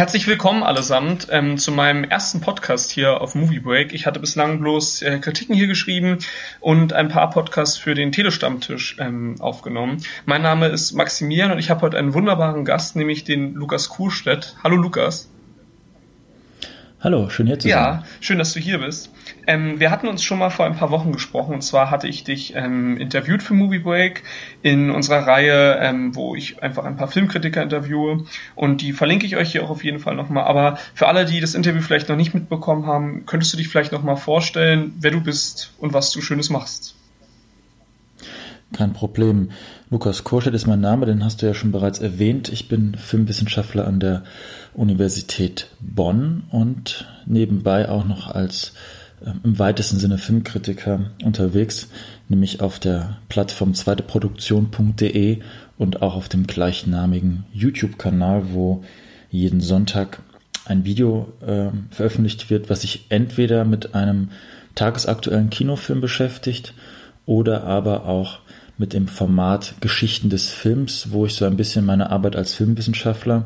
Herzlich willkommen allesamt ähm, zu meinem ersten Podcast hier auf Movie Break. Ich hatte bislang bloß äh, Kritiken hier geschrieben und ein paar Podcasts für den Telestammtisch ähm, aufgenommen. Mein Name ist Maximilian und ich habe heute einen wunderbaren Gast, nämlich den Lukas Kuhlstedt. Hallo Lukas. Hallo, schön hier zu sein. Ja, schön, dass du hier bist. Ähm, wir hatten uns schon mal vor ein paar Wochen gesprochen und zwar hatte ich dich ähm, interviewt für Movie Break in unserer Reihe, ähm, wo ich einfach ein paar Filmkritiker interviewe und die verlinke ich euch hier auch auf jeden Fall nochmal. Aber für alle, die das Interview vielleicht noch nicht mitbekommen haben, könntest du dich vielleicht nochmal vorstellen, wer du bist und was du Schönes machst? Kein Problem. Lukas Korschet ist mein Name, den hast du ja schon bereits erwähnt. Ich bin Filmwissenschaftler an der Universität Bonn und nebenbei auch noch als äh, im weitesten Sinne Filmkritiker unterwegs, nämlich auf der Plattform zweiteproduktion.de und auch auf dem gleichnamigen YouTube-Kanal, wo jeden Sonntag ein Video äh, veröffentlicht wird, was sich entweder mit einem tagesaktuellen Kinofilm beschäftigt oder aber auch mit dem Format Geschichten des Films, wo ich so ein bisschen meine Arbeit als Filmwissenschaftler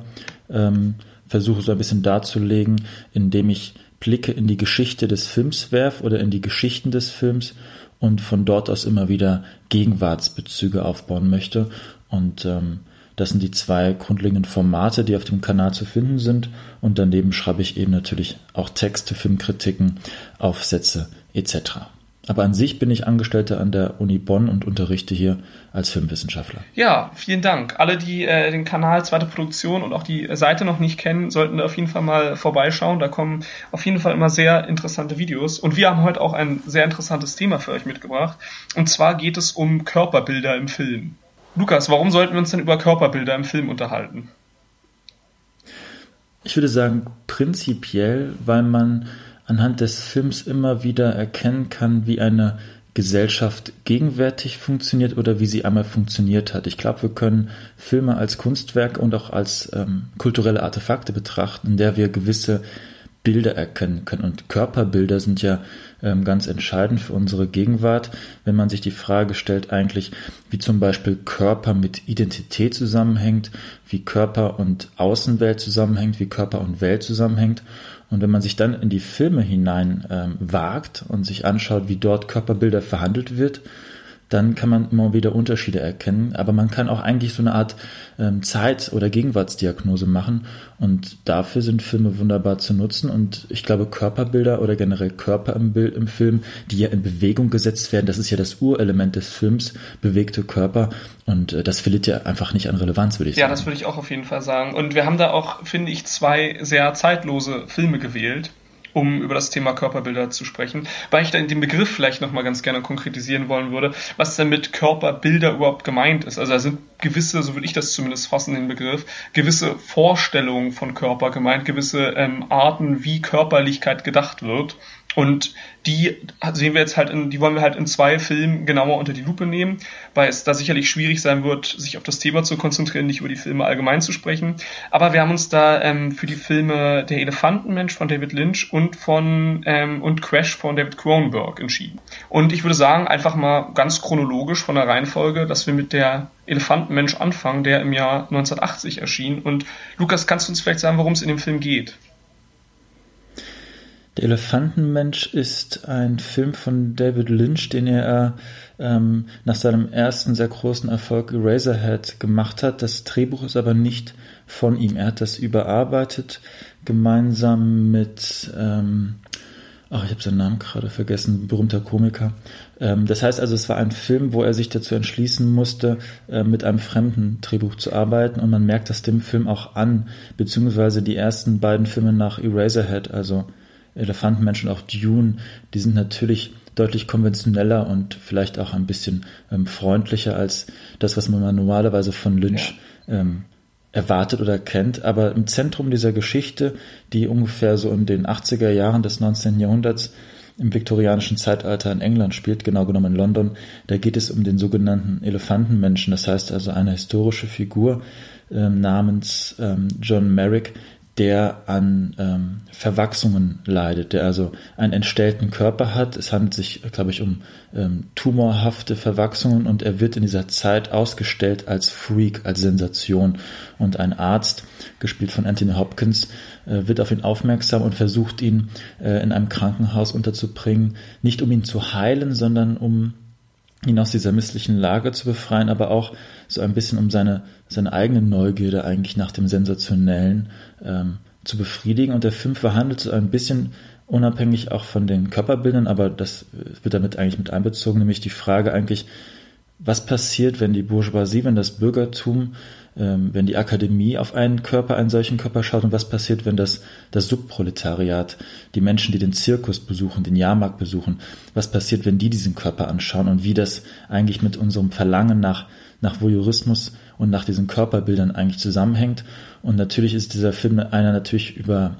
ähm, versuche so ein bisschen darzulegen, indem ich Blicke in die Geschichte des Films werf oder in die Geschichten des Films und von dort aus immer wieder Gegenwartsbezüge aufbauen möchte. Und ähm, das sind die zwei grundlegenden Formate, die auf dem Kanal zu finden sind. Und daneben schreibe ich eben natürlich auch Texte, Filmkritiken, Aufsätze etc. Aber an sich bin ich Angestellter an der Uni Bonn und unterrichte hier als Filmwissenschaftler. Ja, vielen Dank. Alle, die äh, den Kanal Zweite Produktion und auch die Seite noch nicht kennen, sollten da auf jeden Fall mal vorbeischauen. Da kommen auf jeden Fall immer sehr interessante Videos. Und wir haben heute auch ein sehr interessantes Thema für euch mitgebracht. Und zwar geht es um Körperbilder im Film. Lukas, warum sollten wir uns denn über Körperbilder im Film unterhalten? Ich würde sagen, prinzipiell, weil man anhand des Films immer wieder erkennen kann, wie eine Gesellschaft gegenwärtig funktioniert oder wie sie einmal funktioniert hat. Ich glaube, wir können Filme als Kunstwerk und auch als ähm, kulturelle Artefakte betrachten, in der wir gewisse Bilder erkennen können. Und Körperbilder sind ja ähm, ganz entscheidend für unsere Gegenwart, wenn man sich die Frage stellt eigentlich, wie zum Beispiel Körper mit Identität zusammenhängt, wie Körper und Außenwelt zusammenhängt, wie Körper und Welt zusammenhängt. Und wenn man sich dann in die Filme hinein ähm, wagt und sich anschaut, wie dort Körperbilder verhandelt wird, dann kann man immer wieder Unterschiede erkennen. Aber man kann auch eigentlich so eine Art ähm, Zeit- oder Gegenwartsdiagnose machen. Und dafür sind Filme wunderbar zu nutzen. Und ich glaube, Körperbilder oder generell Körper im Bild im Film, die ja in Bewegung gesetzt werden, das ist ja das Urelement des Films, bewegte Körper. Und äh, das verliert ja einfach nicht an Relevanz, würde ich ja, sagen. Ja, das würde ich auch auf jeden Fall sagen. Und wir haben da auch, finde ich, zwei sehr zeitlose Filme gewählt um über das Thema Körperbilder zu sprechen, weil ich dann den Begriff vielleicht nochmal ganz gerne konkretisieren wollen würde, was denn mit Körperbilder überhaupt gemeint ist. Also da sind gewisse, so würde ich das zumindest fassen, den Begriff, gewisse Vorstellungen von Körper gemeint, gewisse ähm, Arten, wie Körperlichkeit gedacht wird. Und die sehen wir jetzt halt in, die wollen wir halt in zwei Filmen genauer unter die Lupe nehmen, weil es da sicherlich schwierig sein wird, sich auf das Thema zu konzentrieren, nicht über die Filme allgemein zu sprechen. Aber wir haben uns da ähm, für die Filme Der Elefantenmensch von David Lynch und von ähm, und Crash von David Cronenberg entschieden. Und ich würde sagen, einfach mal ganz chronologisch von der Reihenfolge, dass wir mit der Elefantenmensch anfangen, der im Jahr 1980 erschien. Und Lukas, kannst du uns vielleicht sagen, worum es in dem Film geht? Der Elefantenmensch ist ein Film von David Lynch, den er ähm, nach seinem ersten sehr großen Erfolg Eraserhead gemacht hat. Das Drehbuch ist aber nicht von ihm. Er hat das überarbeitet, gemeinsam mit, ähm, ach, ich habe seinen Namen gerade vergessen, berühmter Komiker. Ähm, das heißt also, es war ein Film, wo er sich dazu entschließen musste, äh, mit einem fremden Drehbuch zu arbeiten. Und man merkt das dem Film auch an, beziehungsweise die ersten beiden Filme nach Eraserhead, also Elefantenmensch und auch Dune, die sind natürlich deutlich konventioneller und vielleicht auch ein bisschen ähm, freundlicher als das, was man normalerweise von Lynch ja. ähm, erwartet oder kennt. Aber im Zentrum dieser Geschichte, die ungefähr so in den 80er Jahren des 19. Jahrhunderts im viktorianischen Zeitalter in England spielt, genau genommen in London, da geht es um den sogenannten Elefantenmenschen. Das heißt also eine historische Figur ähm, namens ähm, John Merrick, der an ähm, Verwachsungen leidet, der also einen entstellten Körper hat. Es handelt sich, glaube ich, um ähm, tumorhafte Verwachsungen und er wird in dieser Zeit ausgestellt als Freak, als Sensation. Und ein Arzt, gespielt von Anthony Hopkins, äh, wird auf ihn aufmerksam und versucht ihn äh, in einem Krankenhaus unterzubringen, nicht um ihn zu heilen, sondern um ihn aus dieser misslichen Lage zu befreien, aber auch so ein bisschen um seine, seine eigene Neugierde eigentlich nach dem Sensationellen ähm, zu befriedigen. Und der Film verhandelt so ein bisschen unabhängig auch von den Körperbildern, aber das wird damit eigentlich mit einbezogen, nämlich die Frage eigentlich, was passiert, wenn die Bourgeoisie, wenn das Bürgertum, ähm, wenn die Akademie auf einen Körper, einen solchen Körper schaut und was passiert, wenn das, das Subproletariat, die Menschen, die den Zirkus besuchen, den Jahrmarkt besuchen, was passiert, wenn die diesen Körper anschauen und wie das eigentlich mit unserem Verlangen nach, nach Voyeurismus und nach diesen Körperbildern eigentlich zusammenhängt. Und natürlich ist dieser Film einer natürlich über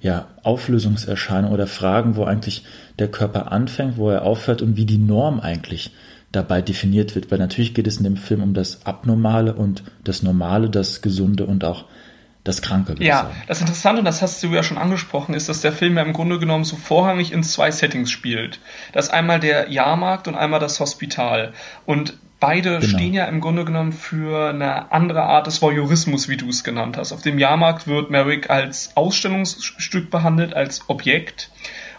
ja, Auflösungserscheinungen oder Fragen, wo eigentlich der Körper anfängt, wo er aufhört und wie die Norm eigentlich dabei definiert wird. Weil natürlich geht es in dem Film um das Abnormale und das Normale, das Gesunde und auch das Kranke. Ja, das Interessante, und das hast du ja schon angesprochen, ist, dass der Film ja im Grunde genommen so vorrangig in zwei Settings spielt. Das einmal der Jahrmarkt und einmal das Hospital. Und Beide genau. stehen ja im Grunde genommen für eine andere Art des Voyeurismus, wie du es genannt hast. Auf dem Jahrmarkt wird Merrick als Ausstellungsstück behandelt, als Objekt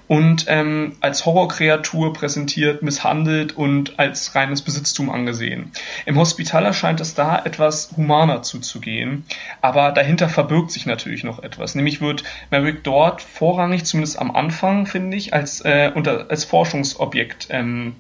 und ähm, als Horrorkreatur präsentiert, misshandelt und als reines Besitztum angesehen. Im Hospital erscheint es da etwas humaner zuzugehen, aber dahinter verbirgt sich natürlich noch etwas. Nämlich wird Merrick dort vorrangig, zumindest am Anfang, finde ich, als, äh, unter, als Forschungsobjekt ähm,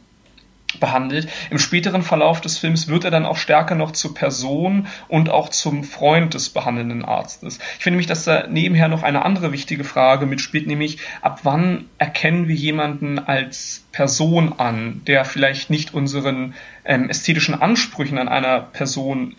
behandelt. Im späteren Verlauf des Films wird er dann auch stärker noch zur Person und auch zum Freund des behandelnden Arztes. Ich finde nämlich, dass da nebenher noch eine andere wichtige Frage mitspielt, nämlich ab wann erkennen wir jemanden als Person an, der vielleicht nicht unseren ähm, ästhetischen Ansprüchen an einer Person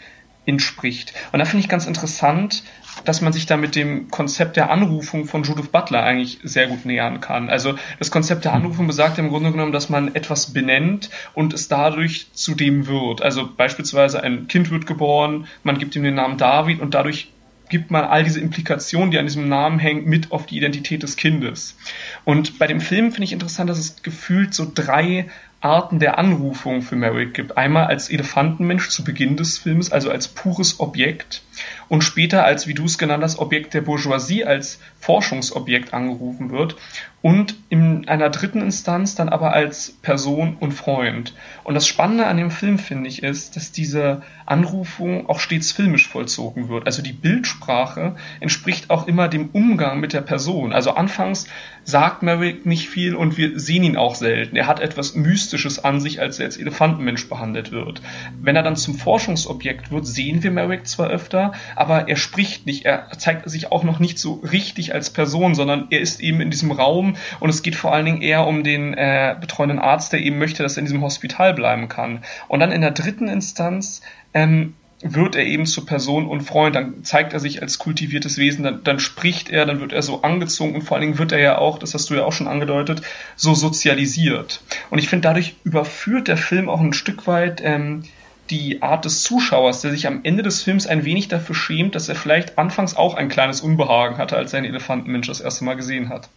entspricht. Und da finde ich ganz interessant, dass man sich da mit dem Konzept der Anrufung von Judith Butler eigentlich sehr gut nähern kann. Also das Konzept der Anrufung besagt im Grunde genommen, dass man etwas benennt und es dadurch zu dem wird. Also beispielsweise ein Kind wird geboren, man gibt ihm den Namen David und dadurch gibt man all diese Implikationen, die an diesem Namen hängen, mit auf die Identität des Kindes. Und bei dem Film finde ich interessant, dass es gefühlt so drei Arten der Anrufung für Merrick gibt. Einmal als Elefantenmensch zu Beginn des Films, also als pures Objekt und später als, wie du es genannt hast, Objekt der Bourgeoisie, als Forschungsobjekt angerufen wird und in einer dritten Instanz dann aber als Person und Freund. Und das Spannende an dem Film, finde ich, ist, dass diese Anrufung auch stets filmisch vollzogen wird. Also die Bildsprache entspricht auch immer dem Umgang mit der Person. Also anfangs sagt Merrick nicht viel und wir sehen ihn auch selten. Er hat etwas Mystisches an sich, als er als Elefantenmensch behandelt wird. Wenn er dann zum Forschungsobjekt wird, sehen wir Merrick zwar öfter, aber er spricht nicht, er zeigt sich auch noch nicht so richtig als Person, sondern er ist eben in diesem Raum und es geht vor allen Dingen eher um den äh, betreuenden Arzt, der eben möchte, dass er in diesem Hospital bleiben kann. Und dann in der dritten Instanz ähm, wird er eben zur Person und Freund, dann zeigt er sich als kultiviertes Wesen, dann, dann spricht er, dann wird er so angezogen und vor allen Dingen wird er ja auch, das hast du ja auch schon angedeutet, so sozialisiert. Und ich finde, dadurch überführt der Film auch ein Stück weit ähm, die Art des Zuschauers, der sich am Ende des Films ein wenig dafür schämt, dass er vielleicht anfangs auch ein kleines Unbehagen hatte, als er einen Elefantenmensch das erste Mal gesehen hat.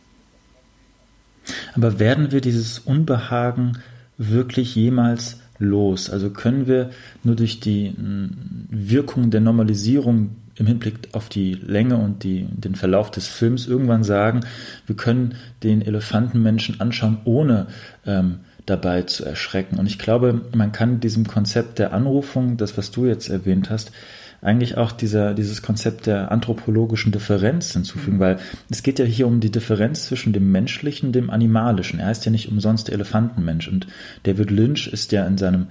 Aber werden wir dieses Unbehagen wirklich jemals los? Also können wir nur durch die mm, Wirkung der Normalisierung im Hinblick auf die Länge und die, den Verlauf des Films irgendwann sagen, wir können den Elefantenmenschen anschauen, ohne ähm, dabei zu erschrecken. Und ich glaube, man kann diesem Konzept der Anrufung, das was du jetzt erwähnt hast, eigentlich auch dieser, dieses Konzept der anthropologischen Differenz hinzufügen, mhm. weil es geht ja hier um die Differenz zwischen dem Menschlichen und dem Animalischen. Er heißt ja nicht umsonst Elefantenmensch und David Lynch ist ja in seinem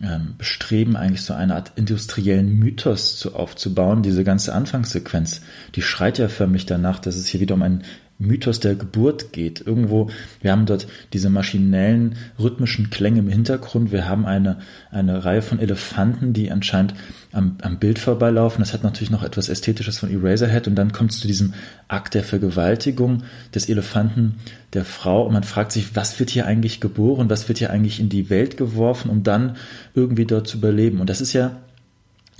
ähm, Bestreben, eigentlich so eine Art industriellen Mythos zu, aufzubauen. Diese ganze Anfangssequenz, die schreit ja förmlich danach, dass es hier wieder um einen Mythos der Geburt geht. Irgendwo, wir haben dort diese maschinellen, rhythmischen Klänge im Hintergrund. Wir haben eine, eine Reihe von Elefanten, die anscheinend am, am Bild vorbeilaufen. Das hat natürlich noch etwas Ästhetisches von Eraserhead. Und dann kommt es zu diesem Akt der Vergewaltigung des Elefanten der Frau. Und man fragt sich, was wird hier eigentlich geboren? Was wird hier eigentlich in die Welt geworfen, um dann irgendwie dort zu überleben? Und das ist ja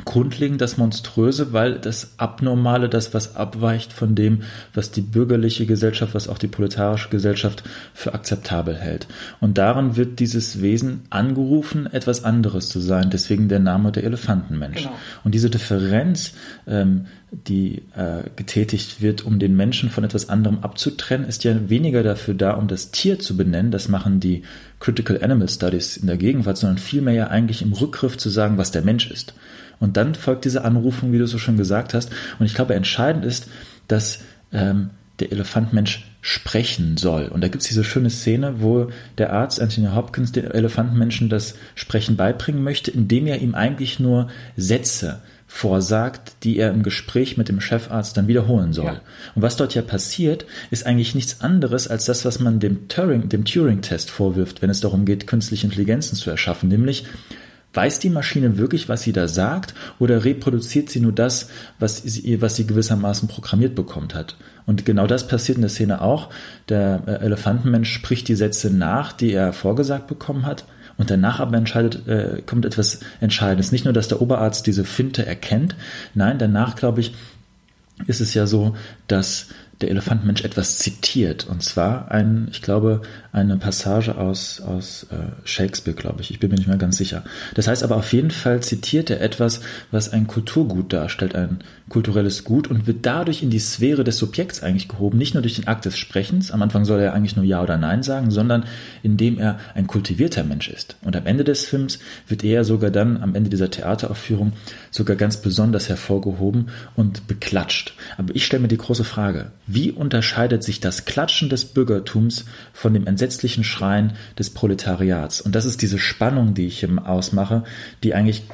grundlegend das Monströse, weil das Abnormale, das was abweicht von dem, was die bürgerliche Gesellschaft, was auch die proletarische Gesellschaft für akzeptabel hält. Und daran wird dieses Wesen angerufen, etwas anderes zu sein. Deswegen der Name der Elefantenmensch. Genau. Und diese Differenz, ähm, die äh, getätigt wird, um den Menschen von etwas anderem abzutrennen, ist ja weniger dafür da, um das Tier zu benennen. Das machen die Critical Animal Studies in der Gegenwart, sondern vielmehr ja eigentlich im Rückgriff zu sagen, was der Mensch ist. Und dann folgt diese Anrufung, wie du so schon gesagt hast. Und ich glaube, entscheidend ist, dass ähm, der Elefantmensch sprechen soll. Und da gibt es diese schöne Szene, wo der Arzt Anthony Hopkins dem Elefantenmenschen das Sprechen beibringen möchte, indem er ihm eigentlich nur Sätze vorsagt, die er im Gespräch mit dem Chefarzt dann wiederholen soll. Ja. Und was dort ja passiert, ist eigentlich nichts anderes als das, was man dem Turing, dem Turing-Test vorwirft, wenn es darum geht, künstliche Intelligenzen zu erschaffen, nämlich Weiß die Maschine wirklich, was sie da sagt, oder reproduziert sie nur das, was sie, was sie gewissermaßen programmiert bekommt hat? Und genau das passiert in der Szene auch. Der äh, Elefantenmensch spricht die Sätze nach, die er vorgesagt bekommen hat. Und danach aber entscheidet, äh, kommt etwas Entscheidendes. Nicht nur, dass der Oberarzt diese Finte erkennt, nein, danach, glaube ich, ist es ja so, dass der Elefantenmensch etwas zitiert. Und zwar ein, ich glaube, eine Passage aus, aus äh, Shakespeare, glaube ich. Ich bin mir nicht mehr ganz sicher. Das heißt aber auf jeden Fall zitiert er etwas, was ein Kulturgut darstellt, ein kulturelles Gut und wird dadurch in die Sphäre des Subjekts eigentlich gehoben. Nicht nur durch den Akt des Sprechens. Am Anfang soll er eigentlich nur Ja oder Nein sagen, sondern indem er ein kultivierter Mensch ist. Und am Ende des Films wird er sogar dann, am Ende dieser Theateraufführung, sogar ganz besonders hervorgehoben und beklatscht. Aber ich stelle mir die große Frage, wie unterscheidet sich das Klatschen des Bürgertums von dem entsetzlichen Schreien des Proletariats? Und das ist diese Spannung, die ich hier ausmache, die eigentlich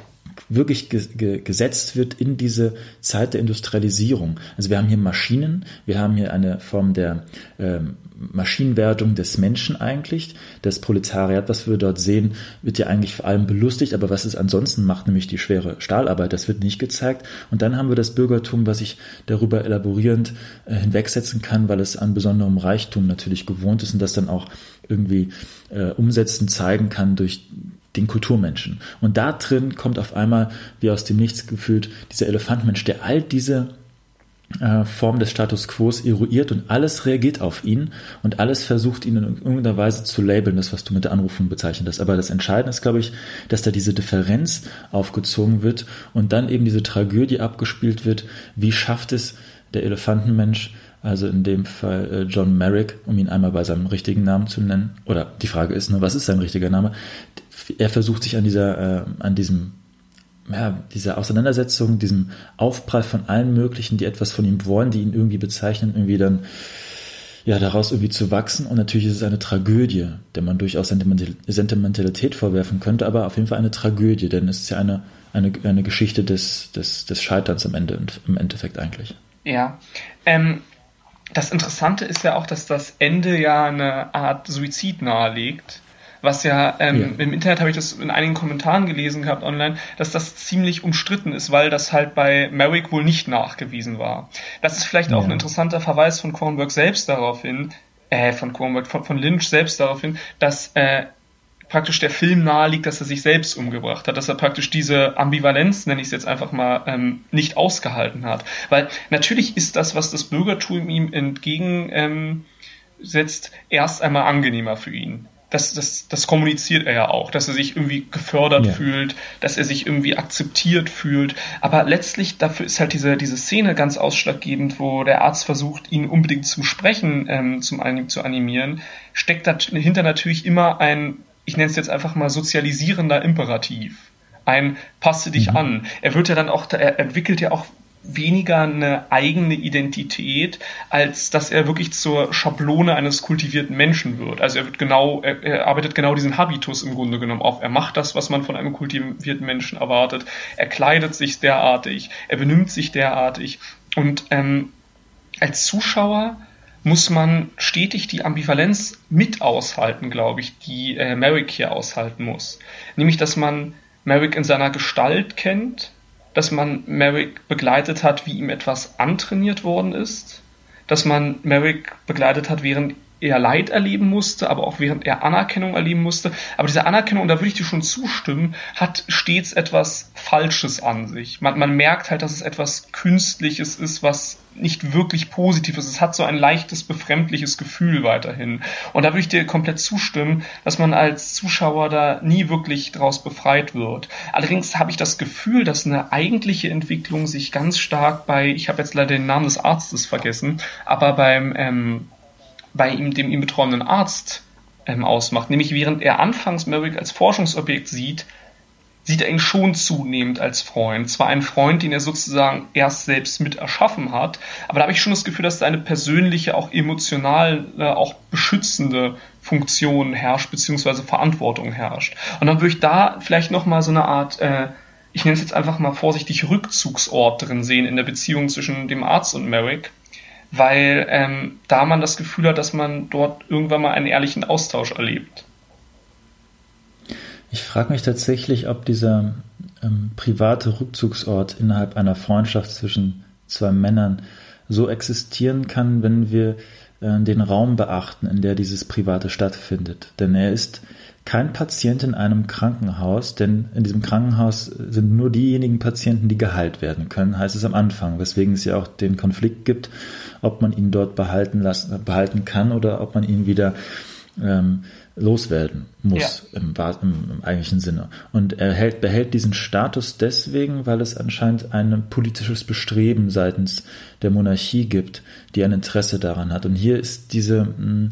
wirklich gesetzt wird in diese Zeit der Industrialisierung. Also wir haben hier Maschinen, wir haben hier eine Form der ähm, Maschinenwertung des Menschen eigentlich. Das Proletariat, was wir dort sehen, wird ja eigentlich vor allem belustigt, aber was es ansonsten macht, nämlich die schwere Stahlarbeit, das wird nicht gezeigt. Und dann haben wir das Bürgertum, was ich darüber elaborierend äh, hinwegsetzen kann, weil es an besonderem Reichtum natürlich gewohnt ist und das dann auch irgendwie äh, umsetzen, zeigen kann durch den Kulturmenschen. Und da drin kommt auf einmal, wie aus dem Nichts gefühlt, dieser Elefantmensch, der all diese Form des Status Quo eruiert und alles reagiert auf ihn und alles versucht ihn in irgendeiner Weise zu labeln, das was du mit der Anrufung bezeichnet hast. Aber das Entscheidende ist, glaube ich, dass da diese Differenz aufgezogen wird und dann eben diese Tragödie abgespielt wird. Wie schafft es der Elefantenmensch, also in dem Fall äh, John Merrick, um ihn einmal bei seinem richtigen Namen zu nennen, oder die Frage ist nur, was ist sein richtiger Name? Er versucht sich an dieser, äh, an diesem ja, dieser Auseinandersetzung, diesem Aufprall von allen möglichen, die etwas von ihm wollen, die ihn irgendwie bezeichnen, irgendwie dann ja daraus irgendwie zu wachsen. Und natürlich ist es eine Tragödie, der man durchaus Sentimentalität vorwerfen könnte, aber auf jeden Fall eine Tragödie, denn es ist ja eine, eine, eine Geschichte des, des, des Scheiterns im, Ende, im Endeffekt eigentlich. Ja. Ähm, das Interessante ist ja auch, dass das Ende ja eine Art Suizid nahelegt was ja, ähm, ja. im Internet habe ich das in einigen Kommentaren gelesen gehabt online, dass das ziemlich umstritten ist, weil das halt bei Merrick wohl nicht nachgewiesen war. Das ist vielleicht ja. auch ein interessanter Verweis von Kornberg selbst darauf hin, äh, von Kornberg, von, von Lynch selbst darauf hin, dass äh, praktisch der Film naheliegt, dass er sich selbst umgebracht hat, dass er praktisch diese Ambivalenz, nenne ich es jetzt einfach mal, ähm, nicht ausgehalten hat. Weil natürlich ist das, was das Bürgertum ihm entgegensetzt, ähm, erst einmal angenehmer für ihn das, das, das kommuniziert er ja auch, dass er sich irgendwie gefördert ja. fühlt, dass er sich irgendwie akzeptiert fühlt. Aber letztlich dafür ist halt diese, diese Szene ganz ausschlaggebend, wo der Arzt versucht, ihn unbedingt zum Sprechen ähm, zum Anim zu animieren, steckt dahinter natürlich immer ein, ich nenne es jetzt einfach mal sozialisierender Imperativ. Ein passe dich mhm. an. Er wird ja dann auch, er entwickelt ja auch weniger eine eigene Identität, als dass er wirklich zur Schablone eines kultivierten Menschen wird. Also er wird genau, er, er, arbeitet genau diesen Habitus im Grunde genommen auf. Er macht das, was man von einem kultivierten Menschen erwartet. Er kleidet sich derartig, er benimmt sich derartig. Und ähm, als Zuschauer muss man stetig die Ambivalenz mit aushalten, glaube ich, die äh, Merrick hier aushalten muss. Nämlich, dass man Merrick in seiner Gestalt kennt, dass man Merrick begleitet hat, wie ihm etwas antrainiert worden ist, dass man Merrick begleitet hat, während er Leid erleben musste, aber auch während er Anerkennung erleben musste. Aber diese Anerkennung, da würde ich dir schon zustimmen, hat stets etwas Falsches an sich. Man, man merkt halt, dass es etwas Künstliches ist, was nicht wirklich positiv ist. Es hat so ein leichtes, befremdliches Gefühl weiterhin. Und da würde ich dir komplett zustimmen, dass man als Zuschauer da nie wirklich draus befreit wird. Allerdings habe ich das Gefühl, dass eine eigentliche Entwicklung sich ganz stark bei, ich habe jetzt leider den Namen des Arztes vergessen, aber beim ähm, bei ihm, dem ihm betreuenden Arzt ähm, ausmacht. Nämlich während er anfangs Merrick als Forschungsobjekt sieht, sieht er ihn schon zunehmend als Freund. Zwar ein Freund, den er sozusagen erst selbst mit erschaffen hat, aber da habe ich schon das Gefühl, dass da eine persönliche, auch emotional, äh, auch beschützende Funktion herrscht, beziehungsweise Verantwortung herrscht. Und dann würde ich da vielleicht nochmal so eine Art, äh, ich nenne es jetzt einfach mal vorsichtig, Rückzugsort drin sehen in der Beziehung zwischen dem Arzt und Merrick weil ähm, da man das Gefühl hat, dass man dort irgendwann mal einen ehrlichen Austausch erlebt. Ich frage mich tatsächlich, ob dieser ähm, private Rückzugsort innerhalb einer Freundschaft zwischen zwei Männern so existieren kann, wenn wir äh, den Raum beachten, in der dieses Private stattfindet. Denn er ist kein Patient in einem Krankenhaus, denn in diesem Krankenhaus sind nur diejenigen Patienten, die geheilt werden können, heißt es am Anfang, weswegen es ja auch den Konflikt gibt, ob man ihn dort behalten, lassen, behalten kann oder ob man ihn wieder ähm, loswerden muss ja. im, im, im, eigentlichen Sinne. Und er hält, behält diesen Status deswegen, weil es anscheinend ein politisches Bestreben seitens der Monarchie gibt, die ein Interesse daran hat. Und hier ist diese hm,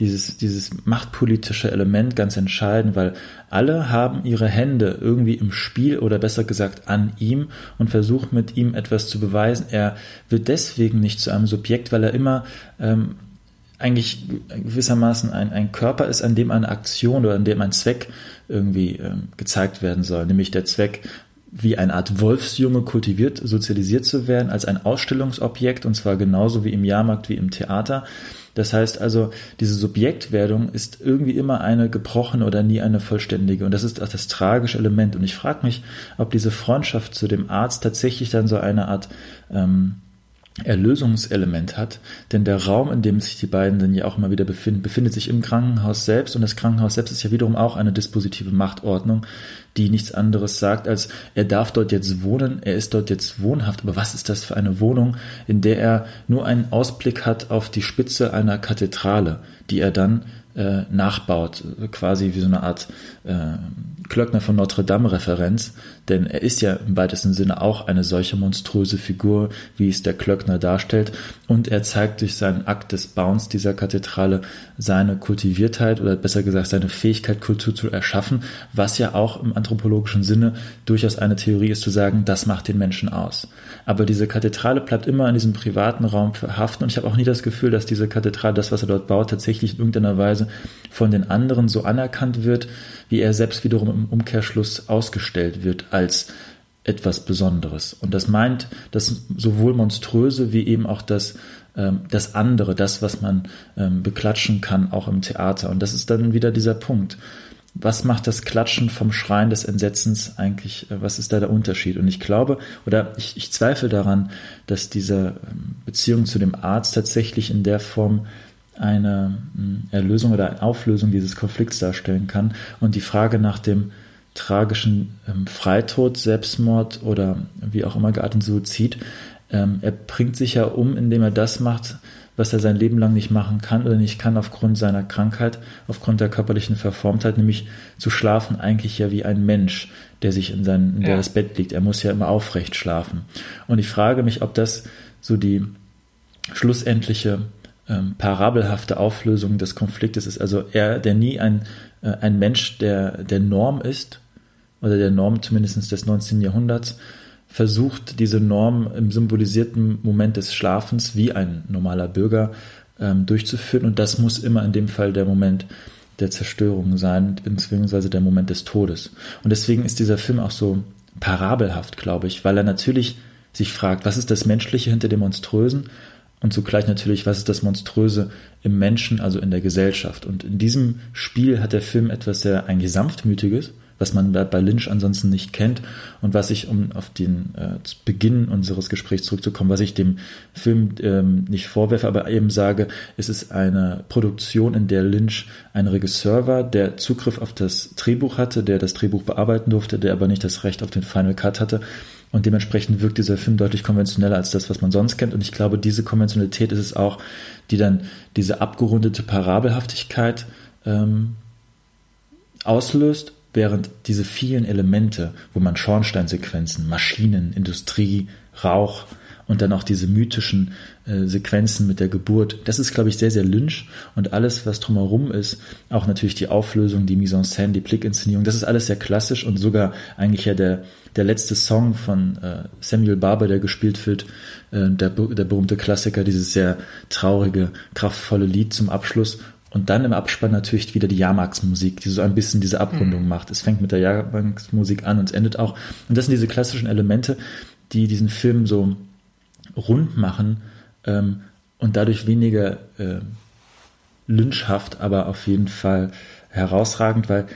dieses, dieses machtpolitische Element ganz entscheidend, weil alle haben ihre Hände irgendwie im Spiel oder besser gesagt an ihm und versuchen mit ihm etwas zu beweisen. Er wird deswegen nicht zu einem Subjekt, weil er immer ähm, eigentlich gewissermaßen ein, ein Körper ist, an dem eine Aktion oder an dem ein Zweck irgendwie ähm, gezeigt werden soll, nämlich der Zweck, wie eine Art Wolfsjunge kultiviert, sozialisiert zu werden, als ein Ausstellungsobjekt, und zwar genauso wie im Jahrmarkt wie im Theater. Das heißt also, diese Subjektwerdung ist irgendwie immer eine gebrochene oder nie eine vollständige. Und das ist auch das tragische Element. Und ich frage mich, ob diese Freundschaft zu dem Arzt tatsächlich dann so eine Art ähm, Erlösungselement hat, denn der Raum, in dem sich die beiden dann ja auch immer wieder befinden, befindet sich im Krankenhaus selbst. Und das Krankenhaus selbst ist ja wiederum auch eine dispositive Machtordnung, die nichts anderes sagt, als er darf dort jetzt wohnen, er ist dort jetzt wohnhaft, aber was ist das für eine Wohnung, in der er nur einen Ausblick hat auf die Spitze einer Kathedrale, die er dann äh, nachbaut, quasi wie so eine Art äh, Klöckner von Notre Dame Referenz, denn er ist ja im weitesten Sinne auch eine solche monströse Figur, wie es der Klöckner darstellt, und er zeigt durch seinen Akt des Bauens dieser Kathedrale seine Kultiviertheit oder besser gesagt seine Fähigkeit, Kultur zu erschaffen, was ja auch im anthropologischen Sinne durchaus eine Theorie ist, zu sagen, das macht den Menschen aus. Aber diese Kathedrale bleibt immer in diesem privaten Raum verhaften und ich habe auch nie das Gefühl, dass diese Kathedrale, das, was er dort baut, tatsächlich in irgendeiner Weise von den anderen so anerkannt wird, wie er selbst wiederum im Umkehrschluss ausgestellt wird als etwas Besonderes. Und das meint das sowohl Monströse wie eben auch das, ähm, das andere, das, was man ähm, beklatschen kann, auch im Theater. Und das ist dann wieder dieser Punkt. Was macht das Klatschen vom Schreien des Entsetzens eigentlich, äh, was ist da der Unterschied? Und ich glaube, oder ich, ich zweifle daran, dass diese ähm, Beziehung zu dem Arzt tatsächlich in der Form eine hm, Erlösung oder eine Auflösung dieses Konflikts darstellen kann. Und die Frage nach dem tragischen ähm, Freitod, Selbstmord oder wie auch immer gearteten Suizid, ähm, er bringt sich ja um, indem er das macht, was er sein Leben lang nicht machen kann oder nicht kann aufgrund seiner Krankheit, aufgrund der körperlichen Verformtheit, nämlich zu schlafen eigentlich ja wie ein Mensch, der sich in sein, in ja. das Bett liegt. Er muss ja immer aufrecht schlafen. Und ich frage mich, ob das so die schlussendliche ähm, parabelhafte Auflösung des Konfliktes ist. Also er, der nie ein, ein Mensch der, der Norm ist, oder der Norm zumindest des 19. Jahrhunderts, versucht, diese Norm im symbolisierten Moment des Schlafens wie ein normaler Bürger ähm, durchzuführen. Und das muss immer in dem Fall der Moment der Zerstörung sein, beziehungsweise der Moment des Todes. Und deswegen ist dieser Film auch so parabelhaft, glaube ich, weil er natürlich sich fragt, was ist das Menschliche hinter dem Monströsen und zugleich natürlich, was ist das Monströse im Menschen, also in der Gesellschaft. Und in diesem Spiel hat der Film etwas sehr eigentlich sanftmütiges, was man bei Lynch ansonsten nicht kennt und was ich, um auf den äh, Beginn unseres Gesprächs zurückzukommen, was ich dem Film ähm, nicht vorwerfe, aber eben sage, es ist eine Produktion, in der Lynch ein Regisseur war, der Zugriff auf das Drehbuch hatte, der das Drehbuch bearbeiten durfte, der aber nicht das Recht auf den Final Cut hatte. Und dementsprechend wirkt dieser Film deutlich konventioneller als das, was man sonst kennt. Und ich glaube, diese Konventionalität ist es auch, die dann diese abgerundete Parabelhaftigkeit ähm, auslöst, während diese vielen Elemente, wo man Schornsteinsequenzen, Maschinen, Industrie, Rauch und dann auch diese mythischen äh, Sequenzen mit der Geburt, das ist, glaube ich, sehr, sehr Lynch und alles, was drumherum ist, auch natürlich die Auflösung, die Mise en scène, die Blickinszenierung, das ist alles sehr klassisch und sogar eigentlich ja der, der letzte Song von äh, Samuel Barber, der gespielt wird, äh, der, der berühmte Klassiker, dieses sehr traurige, kraftvolle Lied zum Abschluss und dann im Abspann natürlich wieder die Jahrmarksmusik, die so ein bisschen diese Abrundung mhm. macht. Es fängt mit der Jahrmarksmusik an und es endet auch. Und das sind diese klassischen Elemente, die diesen Film so rund machen ähm, und dadurch weniger äh, lynchhaft, aber auf jeden Fall herausragend, weil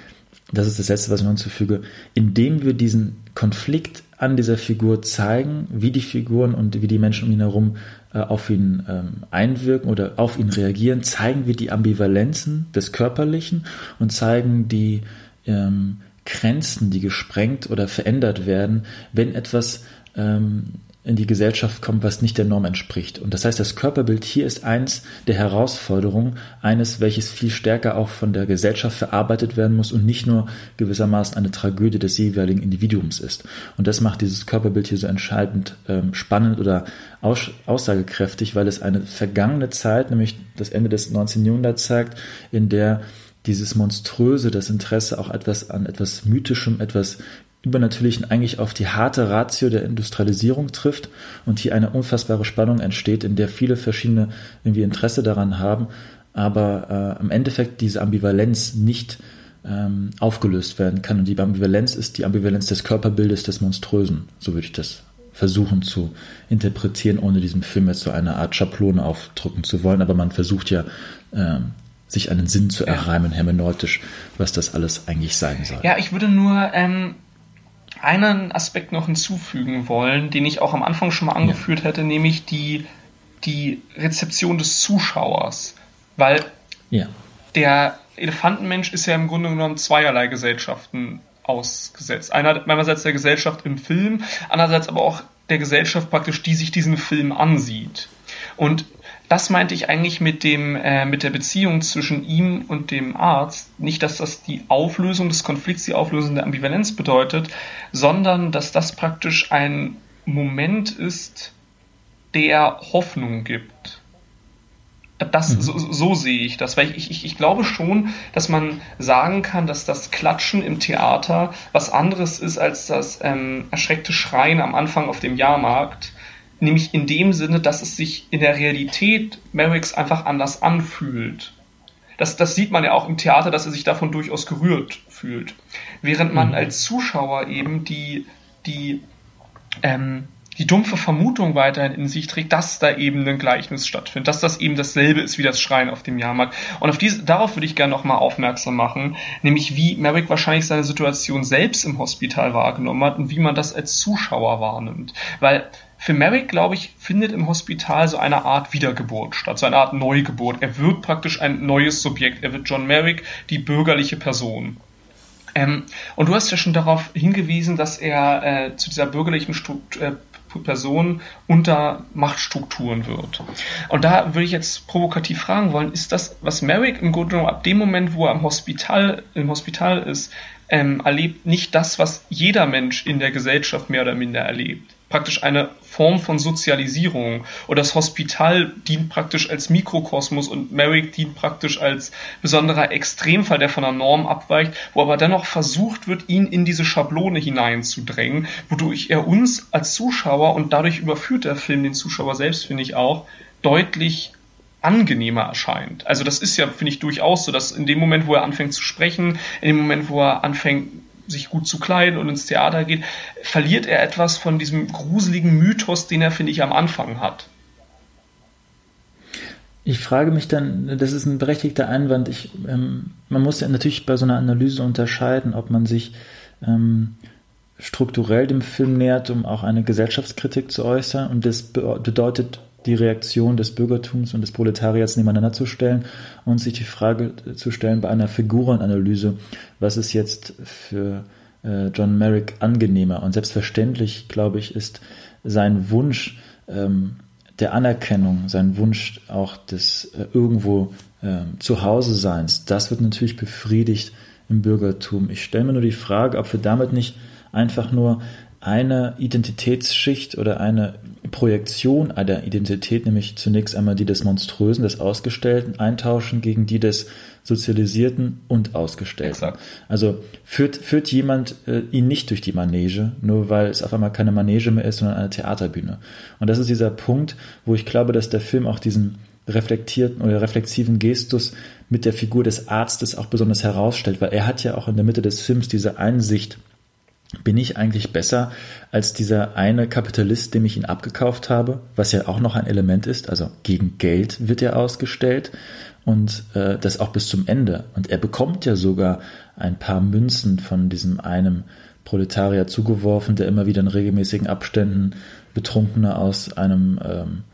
das ist das Letzte, was ich noch hinzufüge, indem wir diesen Konflikt an dieser Figur zeigen, wie die Figuren und wie die Menschen um ihn herum äh, auf ihn ähm, einwirken oder auf ihn reagieren, zeigen wir die Ambivalenzen des Körperlichen und zeigen die ähm, Grenzen, die gesprengt oder verändert werden, wenn etwas ähm, in die Gesellschaft kommt, was nicht der Norm entspricht. Und das heißt, das Körperbild hier ist eins der Herausforderungen, eines, welches viel stärker auch von der Gesellschaft verarbeitet werden muss und nicht nur gewissermaßen eine Tragödie des jeweiligen Individuums ist. Und das macht dieses Körperbild hier so entscheidend ähm, spannend oder aus, aussagekräftig, weil es eine vergangene Zeit, nämlich das Ende des 19. Jahrhunderts zeigt, in der dieses Monströse, das Interesse auch etwas an etwas Mythischem, etwas Übernatürlichen eigentlich auf die harte Ratio der Industrialisierung trifft und hier eine unfassbare Spannung entsteht, in der viele verschiedene irgendwie Interesse daran haben, aber äh, im Endeffekt diese Ambivalenz nicht ähm, aufgelöst werden kann. Und die Ambivalenz ist die Ambivalenz des Körperbildes des Monströsen. So würde ich das versuchen zu interpretieren, ohne diesem Film jetzt so eine Art Schablone aufdrücken zu wollen. Aber man versucht ja, ähm, sich einen Sinn zu erreimen, hermeneutisch, was das alles eigentlich sein soll. Ja, ich würde nur ähm, einen Aspekt noch hinzufügen wollen, den ich auch am Anfang schon mal angeführt ja. hätte, nämlich die, die Rezeption des Zuschauers. Weil ja. der Elefantenmensch ist ja im Grunde genommen zweierlei Gesellschaften ausgesetzt. einerseits der Gesellschaft im Film, andererseits aber auch der Gesellschaft praktisch, die sich diesen Film ansieht. Und das meinte ich eigentlich mit dem äh, mit der Beziehung zwischen ihm und dem Arzt. Nicht, dass das die Auflösung des Konflikts, die Auflösung der Ambivalenz bedeutet, sondern dass das praktisch ein Moment ist, der Hoffnung gibt. Das, mhm. so, so, sehe ich das, weil ich, ich, ich glaube schon, dass man sagen kann, dass das Klatschen im Theater was anderes ist als das ähm, erschreckte Schreien am Anfang auf dem Jahrmarkt Nämlich in dem Sinne, dass es sich in der Realität Merricks einfach anders anfühlt. Das, das sieht man ja auch im Theater, dass er sich davon durchaus gerührt fühlt. Während man mhm. als Zuschauer eben die, die, ähm, die dumpfe Vermutung weiterhin in sich trägt, dass da eben ein Gleichnis stattfindet, dass das eben dasselbe ist wie das Schreien auf dem Jahrmarkt. Und auf diese, darauf würde ich gerne nochmal aufmerksam machen, nämlich wie Merrick wahrscheinlich seine Situation selbst im Hospital wahrgenommen hat und wie man das als Zuschauer wahrnimmt. Weil für Merrick, glaube ich, findet im Hospital so eine Art Wiedergeburt statt, so eine Art Neugeburt. Er wird praktisch ein neues Subjekt. Er wird John Merrick, die bürgerliche Person. Ähm, und du hast ja schon darauf hingewiesen, dass er äh, zu dieser bürgerlichen Struktur, äh, Person unter Machtstrukturen wird. Und da würde ich jetzt provokativ fragen wollen, ist das, was Merrick im Grunde genommen ab dem Moment, wo er im Hospital, im Hospital ist, ähm, erlebt, nicht das, was jeder Mensch in der Gesellschaft mehr oder minder erlebt? Praktisch eine Form von Sozialisierung. Und das Hospital dient praktisch als Mikrokosmos und Merrick dient praktisch als besonderer Extremfall, der von der Norm abweicht, wo aber dennoch versucht wird, ihn in diese Schablone hineinzudrängen, wodurch er uns als Zuschauer und dadurch überführt der Film den Zuschauer selbst, finde ich auch, deutlich angenehmer erscheint. Also das ist ja, finde ich, durchaus so, dass in dem Moment, wo er anfängt zu sprechen, in dem Moment, wo er anfängt, sich gut zu kleiden und ins Theater geht, verliert er etwas von diesem gruseligen Mythos, den er, finde ich, am Anfang hat. Ich frage mich dann, das ist ein berechtigter Einwand. Ich, ähm, man muss ja natürlich bei so einer Analyse unterscheiden, ob man sich ähm, strukturell dem Film nähert, um auch eine Gesellschaftskritik zu äußern. Und das bedeutet, die Reaktion des Bürgertums und des Proletariats nebeneinander zu stellen und sich die Frage zu stellen bei einer Figurenanalyse, was ist jetzt für äh, John Merrick angenehmer? Und selbstverständlich, glaube ich, ist sein Wunsch, ähm, der Anerkennung, sein Wunsch auch des äh, irgendwo äh, Zuhause-Seins, das wird natürlich befriedigt im Bürgertum. Ich stelle mir nur die Frage, ob wir damit nicht einfach nur eine Identitätsschicht oder eine Projektion einer Identität, nämlich zunächst einmal die des Monströsen, des Ausgestellten, eintauschen gegen die des Sozialisierten und Ausgestellten. Exakt. Also führt, führt jemand äh, ihn nicht durch die Manege, nur weil es auf einmal keine Manege mehr ist, sondern eine Theaterbühne. Und das ist dieser Punkt, wo ich glaube, dass der Film auch diesen reflektierten oder reflexiven Gestus mit der Figur des Arztes auch besonders herausstellt, weil er hat ja auch in der Mitte des Films diese Einsicht, bin ich eigentlich besser als dieser eine Kapitalist, dem ich ihn abgekauft habe, was ja auch noch ein Element ist, also gegen Geld wird er ausgestellt und äh, das auch bis zum Ende. Und er bekommt ja sogar ein paar Münzen von diesem einem Proletarier zugeworfen, der immer wieder in regelmäßigen Abständen Betrunkene aus einem ähm,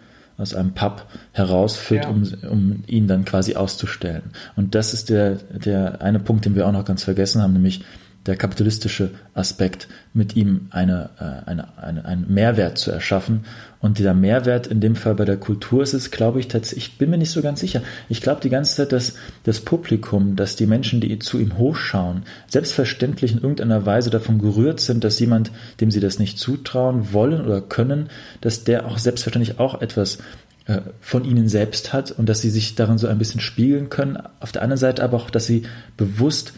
aus einem Pub herausführt, ja. um, um ihn dann quasi auszustellen. Und das ist der, der eine Punkt, den wir auch noch ganz vergessen haben, nämlich der kapitalistische Aspekt, mit ihm eine, äh, eine, eine, einen Mehrwert zu erschaffen. Und dieser Mehrwert in dem Fall bei der Kultur ist es, glaube ich, tatsächlich, ich bin mir nicht so ganz sicher. Ich glaube die ganze Zeit, dass das Publikum, dass die Menschen, die zu ihm hochschauen, selbstverständlich in irgendeiner Weise davon gerührt sind, dass jemand, dem sie das nicht zutrauen wollen oder können, dass der auch selbstverständlich auch etwas äh, von ihnen selbst hat und dass sie sich darin so ein bisschen spiegeln können. Auf der anderen Seite aber auch, dass sie bewusst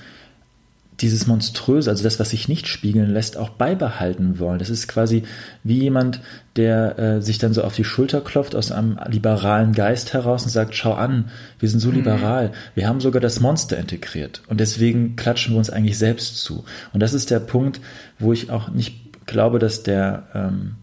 dieses Monströse, also das, was sich nicht spiegeln lässt, auch beibehalten wollen. Das ist quasi wie jemand, der äh, sich dann so auf die Schulter klopft aus einem liberalen Geist heraus und sagt, schau an, wir sind so mhm. liberal, wir haben sogar das Monster integriert und deswegen klatschen wir uns eigentlich selbst zu. Und das ist der Punkt, wo ich auch nicht glaube, dass der ähm,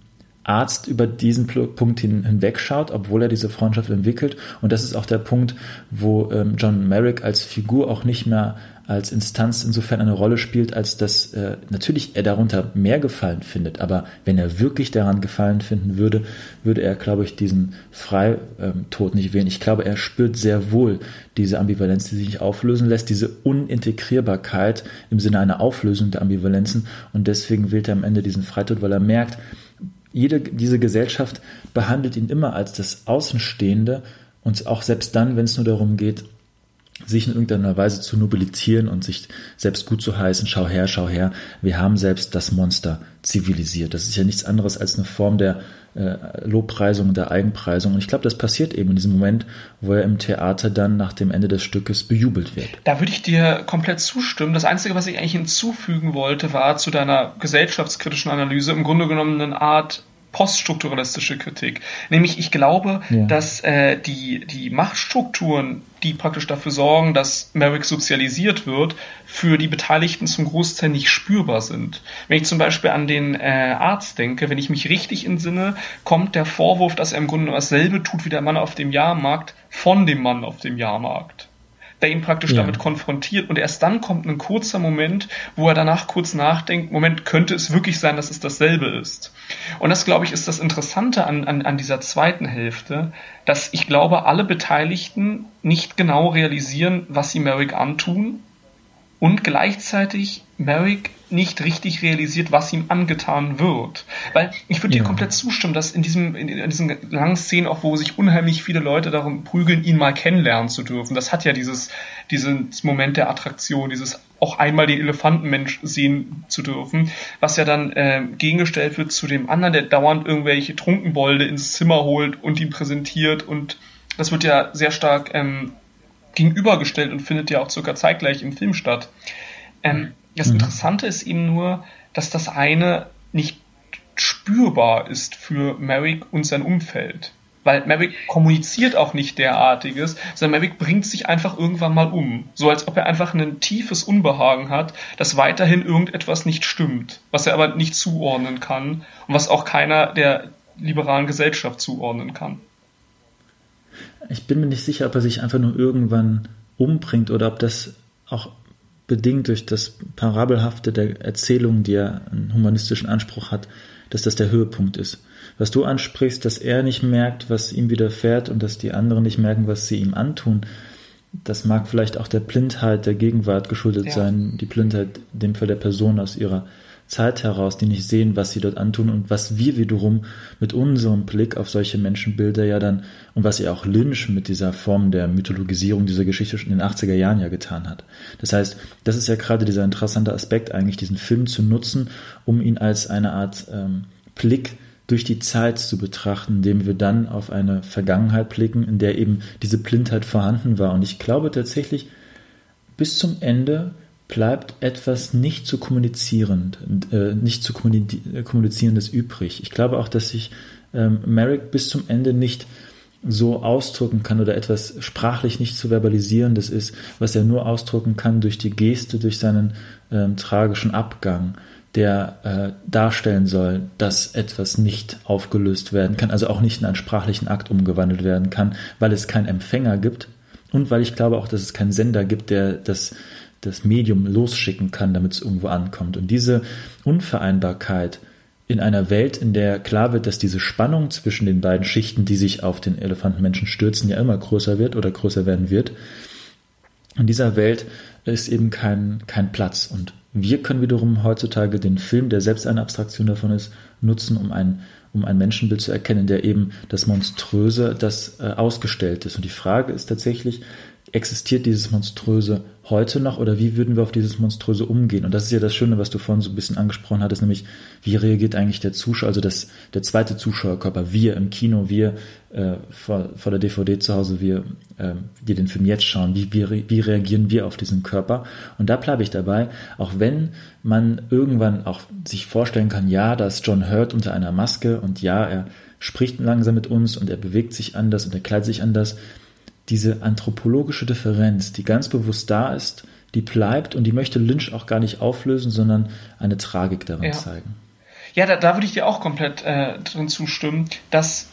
Arzt über diesen Punkt hin, hinwegschaut, obwohl er diese Freundschaft entwickelt. Und das ist auch der Punkt, wo ähm, John Merrick als Figur auch nicht mehr als Instanz insofern eine Rolle spielt, als dass äh, natürlich er darunter mehr Gefallen findet. Aber wenn er wirklich daran Gefallen finden würde, würde er, glaube ich, diesen Freitod nicht wählen. Ich glaube, er spürt sehr wohl diese Ambivalenz, die sich nicht auflösen lässt, diese Unintegrierbarkeit im Sinne einer Auflösung der Ambivalenzen. Und deswegen wählt er am Ende diesen Freitod, weil er merkt, jede, diese Gesellschaft behandelt ihn immer als das Außenstehende und auch selbst dann, wenn es nur darum geht, sich in irgendeiner Weise zu nobilitieren und sich selbst gut zu heißen, schau her, schau her, wir haben selbst das Monster zivilisiert. Das ist ja nichts anderes als eine Form der Lobpreisung und der Eigenpreisung. Und ich glaube, das passiert eben in diesem Moment, wo er im Theater dann nach dem Ende des Stückes bejubelt wird. Da würde ich dir komplett zustimmen. Das Einzige, was ich eigentlich hinzufügen wollte, war zu deiner gesellschaftskritischen Analyse im Grunde genommen eine Art poststrukturalistische Kritik. Nämlich, ich glaube, ja. dass äh, die, die Machtstrukturen, die praktisch dafür sorgen, dass Merrick sozialisiert wird, für die Beteiligten zum Großteil nicht spürbar sind. Wenn ich zum Beispiel an den äh, Arzt denke, wenn ich mich richtig entsinne, kommt der Vorwurf, dass er im Grunde dasselbe tut wie der Mann auf dem Jahrmarkt, von dem Mann auf dem Jahrmarkt der ihn praktisch ja. damit konfrontiert. Und erst dann kommt ein kurzer Moment, wo er danach kurz nachdenkt, Moment, könnte es wirklich sein, dass es dasselbe ist? Und das, glaube ich, ist das Interessante an, an, an dieser zweiten Hälfte, dass ich glaube, alle Beteiligten nicht genau realisieren, was sie Merrick antun und gleichzeitig Merrick nicht richtig realisiert, was ihm angetan wird. Weil ich würde ja. dir komplett zustimmen, dass in diesem in, in diesen langen Szenen, auch wo sich unheimlich viele Leute darum prügeln, ihn mal kennenlernen zu dürfen, das hat ja dieses, dieses Moment der Attraktion, dieses auch einmal den Elefantenmensch sehen zu dürfen, was ja dann äh, gegengestellt wird zu dem anderen, der dauernd irgendwelche Trunkenbolde ins Zimmer holt und ihn präsentiert und das wird ja sehr stark ähm, gegenübergestellt und findet ja auch circa zeitgleich im Film statt. Ähm, das mhm. Interessante ist eben nur, dass das eine nicht spürbar ist für Merrick und sein Umfeld. Weil Merrick kommuniziert auch nicht derartiges, sondern Merrick bringt sich einfach irgendwann mal um. So als ob er einfach ein tiefes Unbehagen hat, dass weiterhin irgendetwas nicht stimmt, was er aber nicht zuordnen kann und was auch keiner der liberalen Gesellschaft zuordnen kann. ich bin mir nicht sicher, ob er sich einfach nur irgendwann umbringt oder ob das auch bedingt durch das Parabelhafte der Erzählung, die er einen humanistischen Anspruch hat, dass das der Höhepunkt ist. Was du ansprichst, dass er nicht merkt, was ihm widerfährt und dass die anderen nicht merken, was sie ihm antun, das mag vielleicht auch der Blindheit der Gegenwart geschuldet ja. sein, die Blindheit in dem Fall der Person aus ihrer Zeit heraus, die nicht sehen, was sie dort antun und was wir wiederum mit unserem Blick auf solche Menschenbilder ja dann und was ja auch Lynch mit dieser Form der Mythologisierung dieser Geschichte schon in den 80er Jahren ja getan hat. Das heißt, das ist ja gerade dieser interessante Aspekt eigentlich, diesen Film zu nutzen, um ihn als eine Art ähm, Blick durch die Zeit zu betrachten, indem wir dann auf eine Vergangenheit blicken, in der eben diese Blindheit vorhanden war. Und ich glaube tatsächlich, bis zum Ende bleibt etwas nicht zu kommunizierend, äh, nicht zu kommunizierendes übrig. Ich glaube auch, dass sich ähm, Merrick bis zum Ende nicht so ausdrücken kann oder etwas sprachlich nicht zu verbalisierendes ist, was er nur ausdrücken kann durch die Geste, durch seinen ähm, tragischen Abgang, der äh, darstellen soll, dass etwas nicht aufgelöst werden kann, also auch nicht in einen sprachlichen Akt umgewandelt werden kann, weil es keinen Empfänger gibt und weil ich glaube auch, dass es keinen Sender gibt, der das das Medium losschicken kann, damit es irgendwo ankommt. Und diese Unvereinbarkeit in einer Welt, in der klar wird, dass diese Spannung zwischen den beiden Schichten, die sich auf den Elefantenmenschen stürzen, ja immer größer wird oder größer werden wird. In dieser Welt ist eben kein, kein Platz. Und wir können wiederum heutzutage den Film, der selbst eine Abstraktion davon ist, nutzen, um ein, um ein Menschenbild zu erkennen, der eben das Monströse, das äh, ausgestellt ist. Und die Frage ist tatsächlich, existiert dieses Monströse heute noch oder wie würden wir auf dieses Monströse umgehen? Und das ist ja das Schöne, was du vorhin so ein bisschen angesprochen hattest, nämlich wie reagiert eigentlich der Zuschauer, also das, der zweite Zuschauerkörper, wir im Kino, wir äh, vor, vor der DVD zu Hause, wir, äh, die den Film jetzt schauen, wie, wie, wie reagieren wir auf diesen Körper? Und da bleibe ich dabei, auch wenn man irgendwann auch sich vorstellen kann, ja, da ist John Hurt unter einer Maske und ja, er spricht langsam mit uns und er bewegt sich anders und er kleidet sich anders diese anthropologische Differenz, die ganz bewusst da ist, die bleibt und die möchte Lynch auch gar nicht auflösen, sondern eine Tragik darin ja. zeigen. Ja, da, da würde ich dir auch komplett äh, drin zustimmen, dass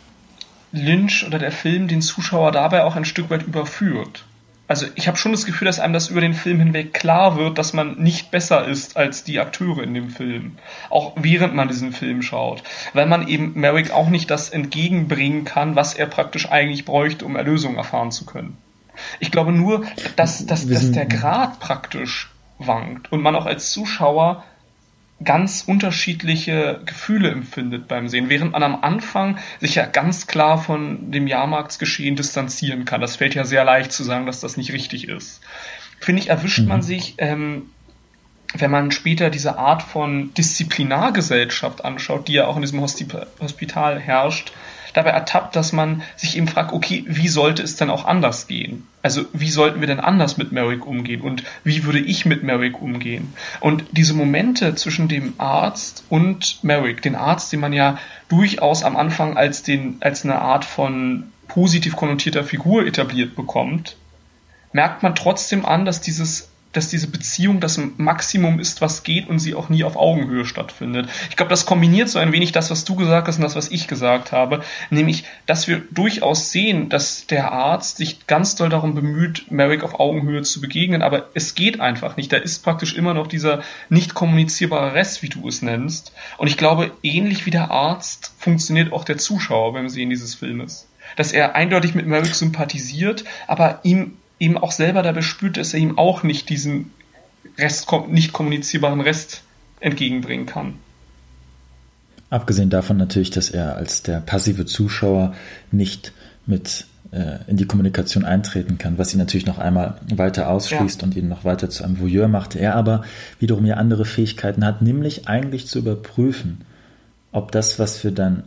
Lynch oder der Film den Zuschauer dabei auch ein Stück weit überführt also ich habe schon das Gefühl, dass einem das über den Film hinweg klar wird, dass man nicht besser ist als die Akteure in dem Film. Auch während man diesen Film schaut. Weil man eben Merrick auch nicht das entgegenbringen kann, was er praktisch eigentlich bräuchte, um Erlösung erfahren zu können. Ich glaube nur, dass, dass, dass der Grad praktisch wankt und man auch als Zuschauer ganz unterschiedliche Gefühle empfindet beim Sehen, während man am Anfang sich ja ganz klar von dem Jahrmarktsgeschehen distanzieren kann. Das fällt ja sehr leicht zu sagen, dass das nicht richtig ist. Finde ich, erwischt mhm. man sich, ähm, wenn man später diese Art von Disziplinargesellschaft anschaut, die ja auch in diesem Hospital herrscht, dabei ertappt, dass man sich eben fragt, okay, wie sollte es denn auch anders gehen? Also wie sollten wir denn anders mit Merrick umgehen und wie würde ich mit Merrick umgehen? Und diese Momente zwischen dem Arzt und Merrick, den Arzt, den man ja durchaus am Anfang als, den, als eine Art von positiv konnotierter Figur etabliert bekommt, merkt man trotzdem an, dass dieses dass diese Beziehung das Maximum ist, was geht und sie auch nie auf Augenhöhe stattfindet. Ich glaube, das kombiniert so ein wenig das, was du gesagt hast und das, was ich gesagt habe, nämlich, dass wir durchaus sehen, dass der Arzt sich ganz doll darum bemüht, Merrick auf Augenhöhe zu begegnen, aber es geht einfach nicht. Da ist praktisch immer noch dieser nicht kommunizierbare Rest, wie du es nennst. Und ich glaube, ähnlich wie der Arzt funktioniert auch der Zuschauer beim Sehen dieses Filmes. Dass er eindeutig mit Merrick sympathisiert, aber ihm eben auch selber dabei spürt, dass er ihm auch nicht diesen Rest, nicht kommunizierbaren Rest entgegenbringen kann. Abgesehen davon natürlich, dass er als der passive Zuschauer nicht mit äh, in die Kommunikation eintreten kann, was ihn natürlich noch einmal weiter ausschließt ja. und ihn noch weiter zu einem Voyeur macht. Er aber wiederum ja andere Fähigkeiten hat, nämlich eigentlich zu überprüfen, ob das, was wir dann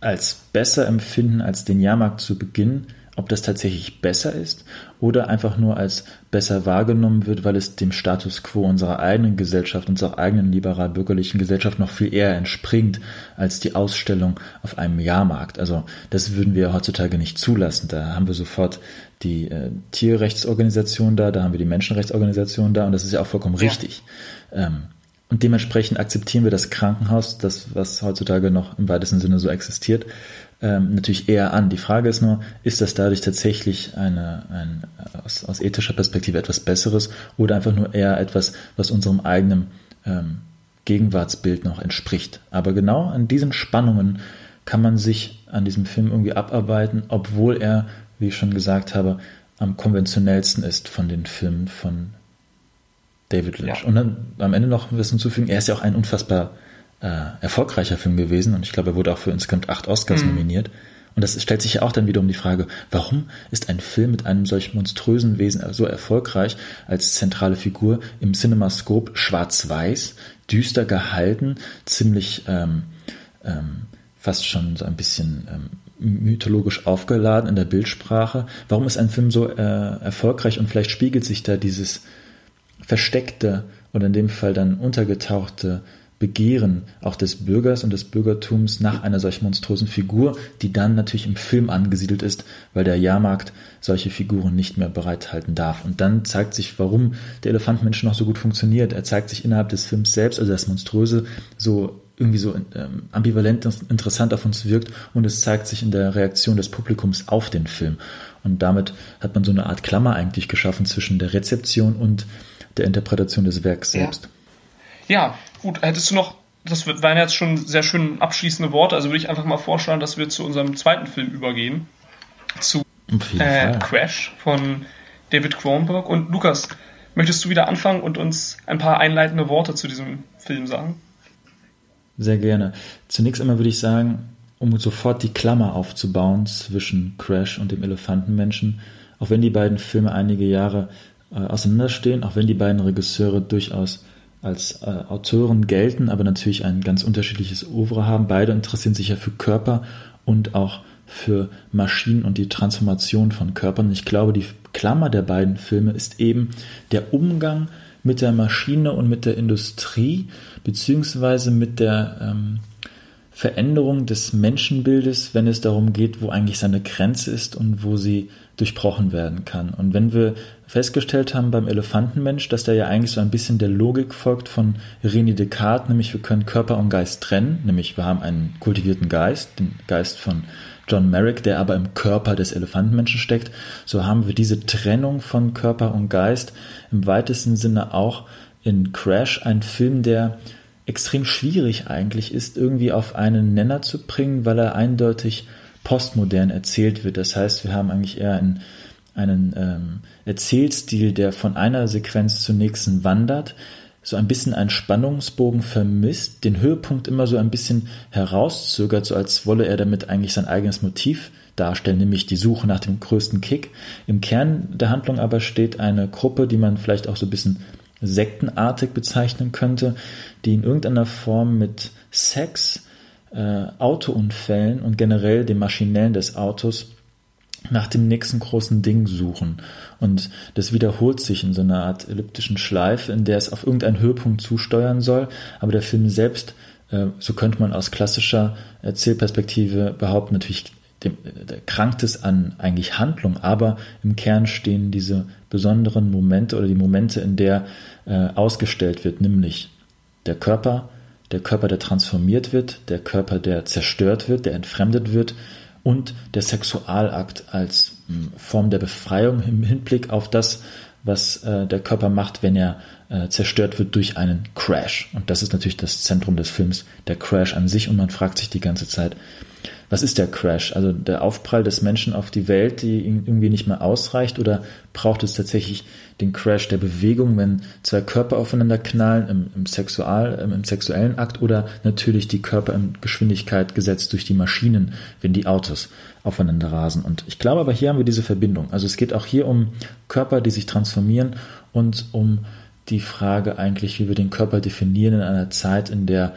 als besser empfinden als den Jahrmarkt zu Beginn, ob das tatsächlich besser ist oder einfach nur als besser wahrgenommen wird, weil es dem Status quo unserer eigenen Gesellschaft, unserer eigenen liberal-bürgerlichen Gesellschaft noch viel eher entspringt als die Ausstellung auf einem Jahrmarkt. Also das würden wir heutzutage nicht zulassen. Da haben wir sofort die äh, Tierrechtsorganisation da, da haben wir die Menschenrechtsorganisation da und das ist ja auch vollkommen ja. richtig. Ähm, und dementsprechend akzeptieren wir das Krankenhaus, das was heutzutage noch im weitesten Sinne so existiert, ähm, natürlich eher an. Die Frage ist nur, ist das dadurch tatsächlich eine, ein, aus, aus ethischer Perspektive etwas Besseres oder einfach nur eher etwas, was unserem eigenen ähm, Gegenwartsbild noch entspricht. Aber genau an diesen Spannungen kann man sich an diesem Film irgendwie abarbeiten, obwohl er, wie ich schon gesagt habe, am konventionellsten ist von den Filmen von David Lynch. Ja. Und dann am Ende noch was hinzufügen, er ist ja auch ein unfassbar äh, erfolgreicher Film gewesen und ich glaube, er wurde auch für insgesamt acht Oscars mhm. nominiert. Und das stellt sich ja auch dann wiederum die Frage, warum ist ein Film mit einem solch monströsen Wesen so erfolgreich als zentrale Figur im Cinemascope schwarz-weiß, düster gehalten, ziemlich ähm, ähm, fast schon so ein bisschen ähm, mythologisch aufgeladen in der Bildsprache. Warum ist ein Film so äh, erfolgreich und vielleicht spiegelt sich da dieses versteckte oder in dem Fall dann untergetauchte Begehren auch des Bürgers und des Bürgertums nach einer solch monströsen Figur, die dann natürlich im Film angesiedelt ist, weil der Jahrmarkt solche Figuren nicht mehr bereithalten darf. Und dann zeigt sich, warum der Elefantmensch noch so gut funktioniert. Er zeigt sich innerhalb des Films selbst, also das Monströse, so irgendwie so ähm, ambivalent interessant auf uns wirkt und es zeigt sich in der Reaktion des Publikums auf den Film. Und damit hat man so eine Art Klammer eigentlich geschaffen zwischen der Rezeption und der Interpretation des Werks selbst. Ja, ja gut, hättest du noch, das waren jetzt schon sehr schön abschließende Worte, also würde ich einfach mal vorschlagen, dass wir zu unserem zweiten Film übergehen. Zu äh, Crash von David Cronenberg. Und Lukas, möchtest du wieder anfangen und uns ein paar einleitende Worte zu diesem Film sagen? Sehr gerne. Zunächst einmal würde ich sagen, um sofort die Klammer aufzubauen zwischen Crash und dem Elefantenmenschen, auch wenn die beiden Filme einige Jahre äh, auseinanderstehen, auch wenn die beiden Regisseure durchaus als äh, Autoren gelten, aber natürlich ein ganz unterschiedliches Oeuvre haben. Beide interessieren sich ja für Körper und auch für Maschinen und die Transformation von Körpern. Ich glaube, die Klammer der beiden Filme ist eben der Umgang mit der Maschine und mit der Industrie, beziehungsweise mit der ähm, Veränderung des Menschenbildes, wenn es darum geht, wo eigentlich seine Grenze ist und wo sie durchbrochen werden kann. Und wenn wir festgestellt haben beim Elefantenmensch, dass der ja eigentlich so ein bisschen der Logik folgt von René Descartes, nämlich wir können Körper und Geist trennen, nämlich wir haben einen kultivierten Geist, den Geist von John Merrick, der aber im Körper des Elefantenmenschen steckt, so haben wir diese Trennung von Körper und Geist im weitesten Sinne auch in Crash, ein Film, der extrem schwierig eigentlich ist, irgendwie auf einen Nenner zu bringen, weil er eindeutig postmodern erzählt wird. Das heißt, wir haben eigentlich eher einen, einen ähm, Erzählstil, der von einer Sequenz zur nächsten wandert, so ein bisschen einen Spannungsbogen vermisst, den Höhepunkt immer so ein bisschen herauszögert, so als wolle er damit eigentlich sein eigenes Motiv darstellen, nämlich die Suche nach dem größten Kick. Im Kern der Handlung aber steht eine Gruppe, die man vielleicht auch so ein bisschen sektenartig bezeichnen könnte, die in irgendeiner Form mit Sex, äh, Autounfällen und generell dem Maschinellen des Autos nach dem nächsten großen Ding suchen. Und das wiederholt sich in so einer Art elliptischen Schleife, in der es auf irgendeinen Höhepunkt zusteuern soll, aber der Film selbst, äh, so könnte man aus klassischer Erzählperspektive behaupten, natürlich dem, der krankt es an eigentlich Handlung, aber im Kern stehen diese besonderen Momente oder die Momente, in der äh, ausgestellt wird, nämlich der Körper, der Körper, der transformiert wird, der Körper, der zerstört wird, der entfremdet wird und der Sexualakt als mh, hm, Form der Befreiung im Hinblick auf das, was äh, der Körper macht, wenn er äh, zerstört wird durch einen Crash. Und das ist natürlich das Zentrum des Films, der Crash an sich. Und man fragt sich die ganze Zeit, was ist der Crash? Also der Aufprall des Menschen auf die Welt, die irgendwie nicht mehr ausreicht oder braucht es tatsächlich den Crash der Bewegung, wenn zwei Körper aufeinander knallen im, im, Sexual, im, im sexuellen Akt oder natürlich die Körper in Geschwindigkeit gesetzt durch die Maschinen, wenn die Autos aufeinander rasen. Und ich glaube aber hier haben wir diese Verbindung. Also es geht auch hier um Körper, die sich transformieren und um die Frage eigentlich, wie wir den Körper definieren in einer Zeit, in der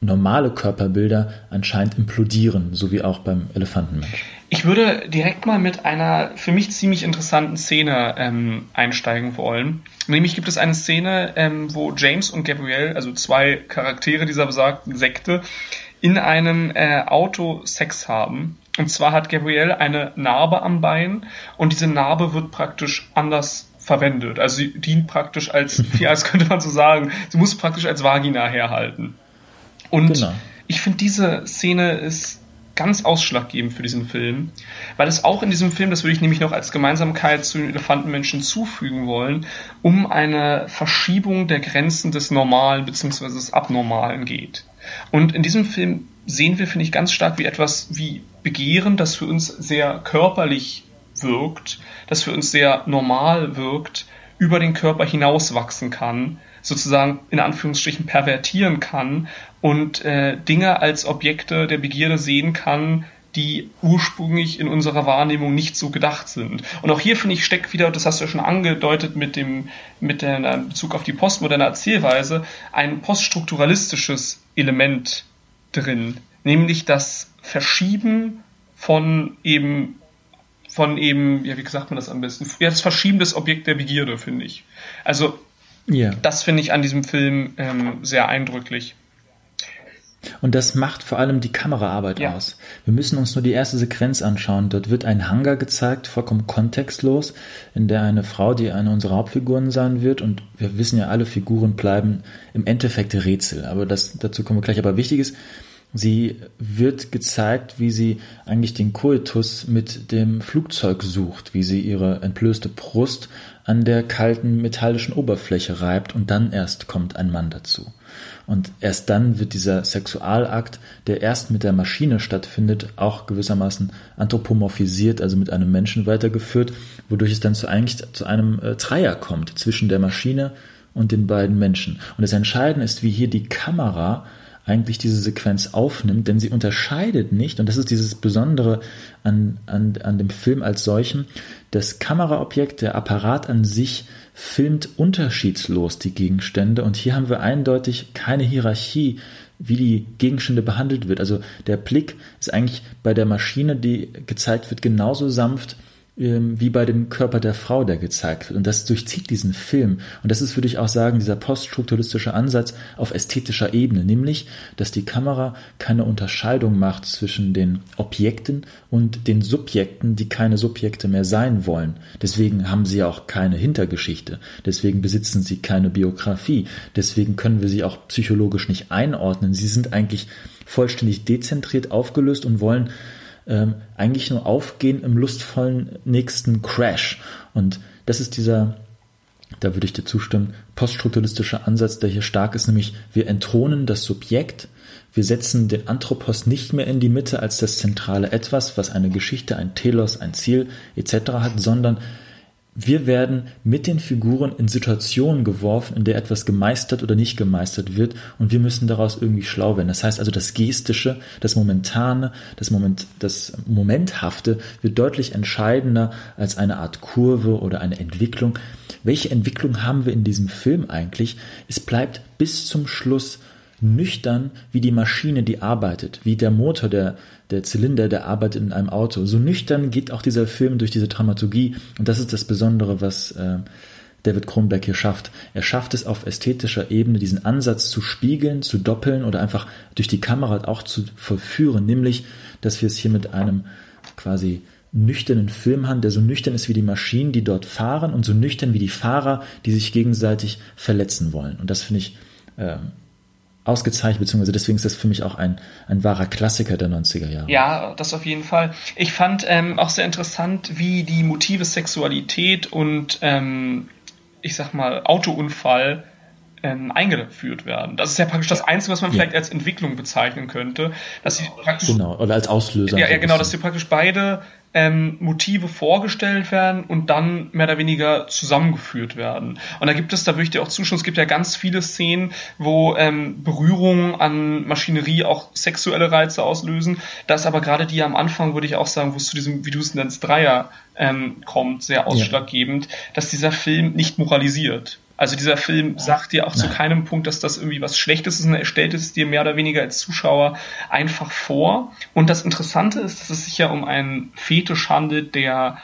normale Körperbilder anscheinend implodieren, so wie auch beim Elefantenmensch. Ich würde direkt mal mit einer für mich ziemlich interessanten Szene ähm, einsteigen wollen. Nämlich gibt es eine Szene, ähm, wo James und Gabrielle, also zwei Charaktere dieser besagten Sekte, in einem äh, Auto Sex haben. Und zwar hat Gabrielle eine Narbe am Bein und diese Narbe wird praktisch anders verwendet. Also sie dient praktisch als, ja, als könnte man so sagen, sie muss praktisch als Vagina herhalten. Und genau. ich finde, diese Szene ist ganz ausschlaggebend für diesen Film, weil es auch in diesem Film, das würde ich nämlich noch als Gemeinsamkeit zu den Elefantenmenschen zufügen wollen, um eine Verschiebung der Grenzen des Normalen bzw. des Abnormalen geht. Und in diesem Film sehen wir, finde ich, ganz stark, wie etwas wie Begehren, das für uns sehr körperlich wirkt, das für uns sehr normal wirkt, über den Körper hinauswachsen kann, sozusagen in Anführungsstrichen pervertieren kann und äh, Dinge als Objekte der Begierde sehen kann, die ursprünglich in unserer Wahrnehmung nicht so gedacht sind. Und auch hier finde ich steckt wieder, das hast du ja schon angedeutet mit dem mit der Bezug auf die postmoderne Erzählweise, ein poststrukturalistisches Element drin, nämlich das Verschieben von eben von eben, ja, wie sagt man das am besten? Ja, das Verschieben des Objekt der Begierde, finde ich. Also, yeah. das finde ich an diesem Film ähm, sehr eindrücklich. Und das macht vor allem die Kameraarbeit ja. aus. Wir müssen uns nur die erste Sequenz anschauen. Dort wird ein Hangar gezeigt, vollkommen kontextlos, in der eine Frau, die eine unserer Hauptfiguren sein wird. Und wir wissen ja, alle Figuren bleiben im Endeffekt Rätsel. Aber das, dazu kommen wir gleich. Aber wichtig ist, sie wird gezeigt, wie sie eigentlich den Koitus mit dem Flugzeug sucht, wie sie ihre entblößte Brust an der kalten metallischen Oberfläche reibt und dann erst kommt ein Mann dazu. Und erst dann wird dieser Sexualakt, der erst mit der Maschine stattfindet, auch gewissermaßen anthropomorphisiert, also mit einem Menschen weitergeführt, wodurch es dann zu eigentlich zu einem äh, Dreier kommt zwischen der Maschine und den beiden Menschen. Und das Entscheidende ist, wie hier die Kamera eigentlich diese Sequenz aufnimmt, denn sie unterscheidet nicht, und das ist dieses Besondere an, an, an dem Film als solchen, das Kameraobjekt, der Apparat an sich filmt unterschiedslos die Gegenstände und hier haben wir eindeutig keine Hierarchie, wie die Gegenstände behandelt wird. Also der Blick ist eigentlich bei der Maschine, die gezeigt wird, genauso sanft wie bei dem Körper der Frau, der gezeigt wird. Und das durchzieht diesen Film. Und das ist, würde ich auch sagen, dieser poststrukturalistische Ansatz auf ästhetischer Ebene, nämlich, dass die Kamera keine Unterscheidung macht zwischen den Objekten und den Subjekten, die keine Subjekte mehr sein wollen. Deswegen haben sie auch keine Hintergeschichte. Deswegen besitzen sie keine Biografie. Deswegen können wir sie auch psychologisch nicht einordnen. Sie sind eigentlich vollständig dezentriert aufgelöst und wollen ähm, eigentlich nur aufgehen im lustvollen nächsten Crash. Und das ist dieser, da würde ich dir zustimmen, poststrukturalistische Ansatz, der hier stark ist, nämlich wir entthronen das Subjekt, wir setzen den Anthropos nicht mehr in die Mitte als das zentrale Etwas, was eine Geschichte, ein Telos, ein Ziel etc. hat, sondern wir werden mit den Figuren in Situationen geworfen, in der etwas gemeistert oder nicht gemeistert wird und wir müssen daraus irgendwie schlau werden. Das heißt also, das Gestische, das Momentane, das, Moment, das Momenthafte wird deutlich entscheidender als eine Art Kurve oder eine Entwicklung. Welche Entwicklung haben wir in diesem Film eigentlich? Es bleibt bis zum Schluss nüchtern wie die Maschine, die arbeitet, wie der Motor, der, der Zylinder, der arbeitet in einem Auto. So nüchtern geht auch dieser Film durch diese Dramaturgie. Und das ist das Besondere, was äh, David Kronberg hier schafft. Er schafft es auf ästhetischer Ebene, diesen Ansatz zu spiegeln, zu doppeln oder einfach durch die Kamera auch zu vollführen. Nämlich, dass wir es hier mit einem quasi nüchternen Film haben, der so nüchtern ist wie die Maschinen, die dort fahren und so nüchtern wie die Fahrer, die sich gegenseitig verletzen wollen. Und das finde ich äh, ausgezeichnet, beziehungsweise deswegen ist das für mich auch ein, ein wahrer Klassiker der 90er Jahre. Ja, das auf jeden Fall. Ich fand ähm, auch sehr interessant, wie die Motive Sexualität und ähm, ich sag mal Autounfall ähm, eingeführt werden. Das ist ja praktisch das Einzige, was man vielleicht als Entwicklung bezeichnen könnte. Dass sie praktisch, genau, oder als Auslöser. Ja, ja genau, dass sie praktisch beide ähm, Motive vorgestellt werden und dann mehr oder weniger zusammengeführt werden. Und da gibt es, da würde ich dir auch zustimmen, es gibt ja ganz viele Szenen, wo ähm, Berührungen an Maschinerie auch sexuelle Reize auslösen. Das aber gerade die am Anfang, würde ich auch sagen, wo es zu diesem, wie du es nennst, Dreier ähm, kommt, sehr ausschlaggebend, ja. dass dieser Film nicht moralisiert. Also dieser Film sagt dir auch Nein. zu keinem Punkt, dass das irgendwie was Schlechtes ist, sondern er stellt es dir mehr oder weniger als Zuschauer einfach vor. Und das Interessante ist, dass es sich ja um einen Fetisch handelt, der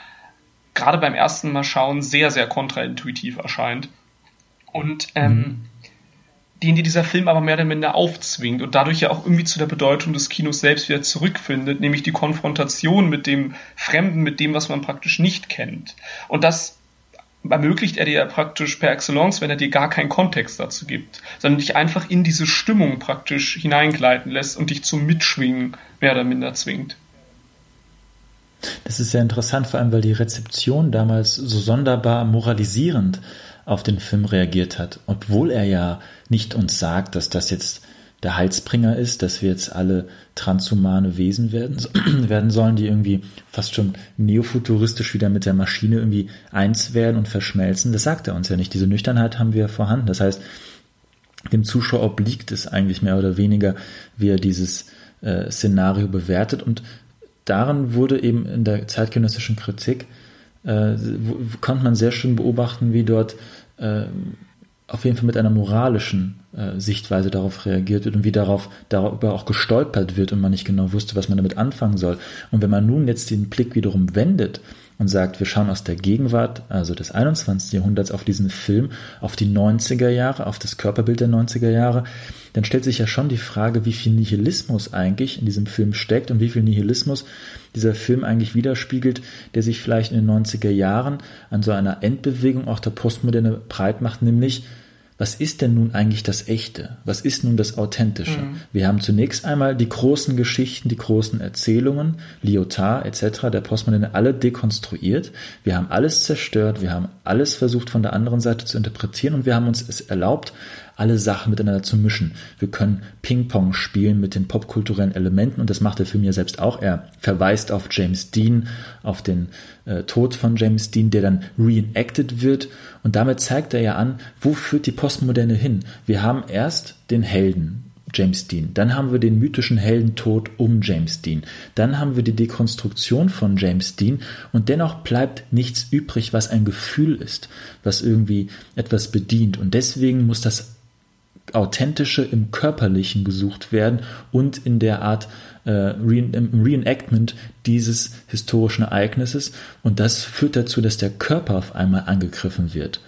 gerade beim ersten Mal schauen sehr, sehr kontraintuitiv erscheint. Und ähm, mhm. den dir dieser Film aber mehr oder minder aufzwingt und dadurch ja auch irgendwie zu der Bedeutung des Kinos selbst wieder zurückfindet, nämlich die Konfrontation mit dem Fremden, mit dem, was man praktisch nicht kennt. Und das ermöglicht er dir ja praktisch per Excellence, wenn er dir gar keinen Kontext dazu gibt, sondern dich einfach in diese Stimmung praktisch hineingleiten lässt und dich zum Mitschwingen mehr oder minder zwingt. Das ist sehr interessant, vor allem weil die Rezeption damals so sonderbar moralisierend auf den Film reagiert hat, obwohl er ja nicht uns sagt, dass das jetzt der Heilsbringer ist, dass wir jetzt alle transhumane Wesen werden, werden sollen, die irgendwie fast schon neofuturistisch wieder mit der Maschine irgendwie eins werden und verschmelzen. Das sagt er uns ja nicht. Diese Nüchternheit haben wir vorhanden. Das heißt, dem Zuschauer obliegt es eigentlich mehr oder weniger, wie er dieses äh, Szenario bewertet. Und daran wurde eben in der zeitgenössischen Kritik, äh, konnte man sehr schön beobachten, wie dort äh, auf jeden Fall mit einer moralischen äh, Sichtweise darauf reagiert wird und wie darauf darüber auch gestolpert wird und man nicht genau wusste, was man damit anfangen soll. Und wenn man nun jetzt den Blick wiederum wendet und sagt, wir schauen aus der Gegenwart, also des 21. Jahrhunderts, auf diesen Film, auf die 90er Jahre, auf das Körperbild der 90er Jahre, dann stellt sich ja schon die Frage, wie viel Nihilismus eigentlich in diesem Film steckt und wie viel Nihilismus dieser Film eigentlich widerspiegelt, der sich vielleicht in den 90er Jahren an so einer Endbewegung auch der Postmoderne breit macht, nämlich was ist denn nun eigentlich das Echte? Was ist nun das Authentische? Mhm. Wir haben zunächst einmal die großen Geschichten, die großen Erzählungen, Lyotard etc., der Postmoderne, alle dekonstruiert. Wir haben alles zerstört, wir haben alles versucht von der anderen Seite zu interpretieren und wir haben uns es erlaubt, alle Sachen miteinander zu mischen. Wir können Ping-Pong spielen mit den popkulturellen Elementen und das macht der Film ja selbst auch. Er verweist auf James Dean, auf den äh, Tod von James Dean, der dann reenacted wird und damit zeigt er ja an, wo führt die Postmoderne hin. Wir haben erst den Helden, James Dean. Dann haben wir den mythischen Heldentod um James Dean. Dann haben wir die Dekonstruktion von James Dean und dennoch bleibt nichts übrig, was ein Gefühl ist, was irgendwie etwas bedient. Und deswegen muss das Authentische im Körperlichen gesucht werden und in der Art äh, Re Reenactment dieses historischen Ereignisses. Und das führt dazu, dass der Körper auf einmal angegriffen wird.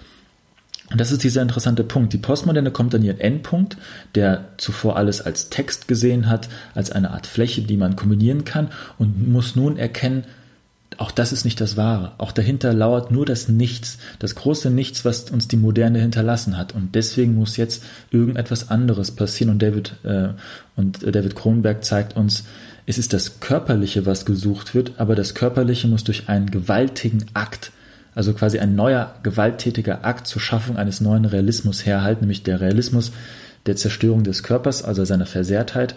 Und das ist dieser interessante Punkt. Die Postmoderne kommt an ihren Endpunkt, der zuvor alles als Text gesehen hat, als eine Art Fläche, die man kombinieren kann und muss nun erkennen, auch das ist nicht das Wahre. Auch dahinter lauert nur das Nichts, das große Nichts, was uns die Moderne hinterlassen hat. Und deswegen muss jetzt irgendetwas anderes passieren. Und David äh, und David Kronberg zeigt uns, es ist das Körperliche, was gesucht wird, aber das Körperliche muss durch einen gewaltigen Akt, also quasi ein neuer gewalttätiger Akt zur Schaffung eines neuen Realismus herhalten, nämlich der Realismus der Zerstörung des Körpers, also seiner Versehrtheit,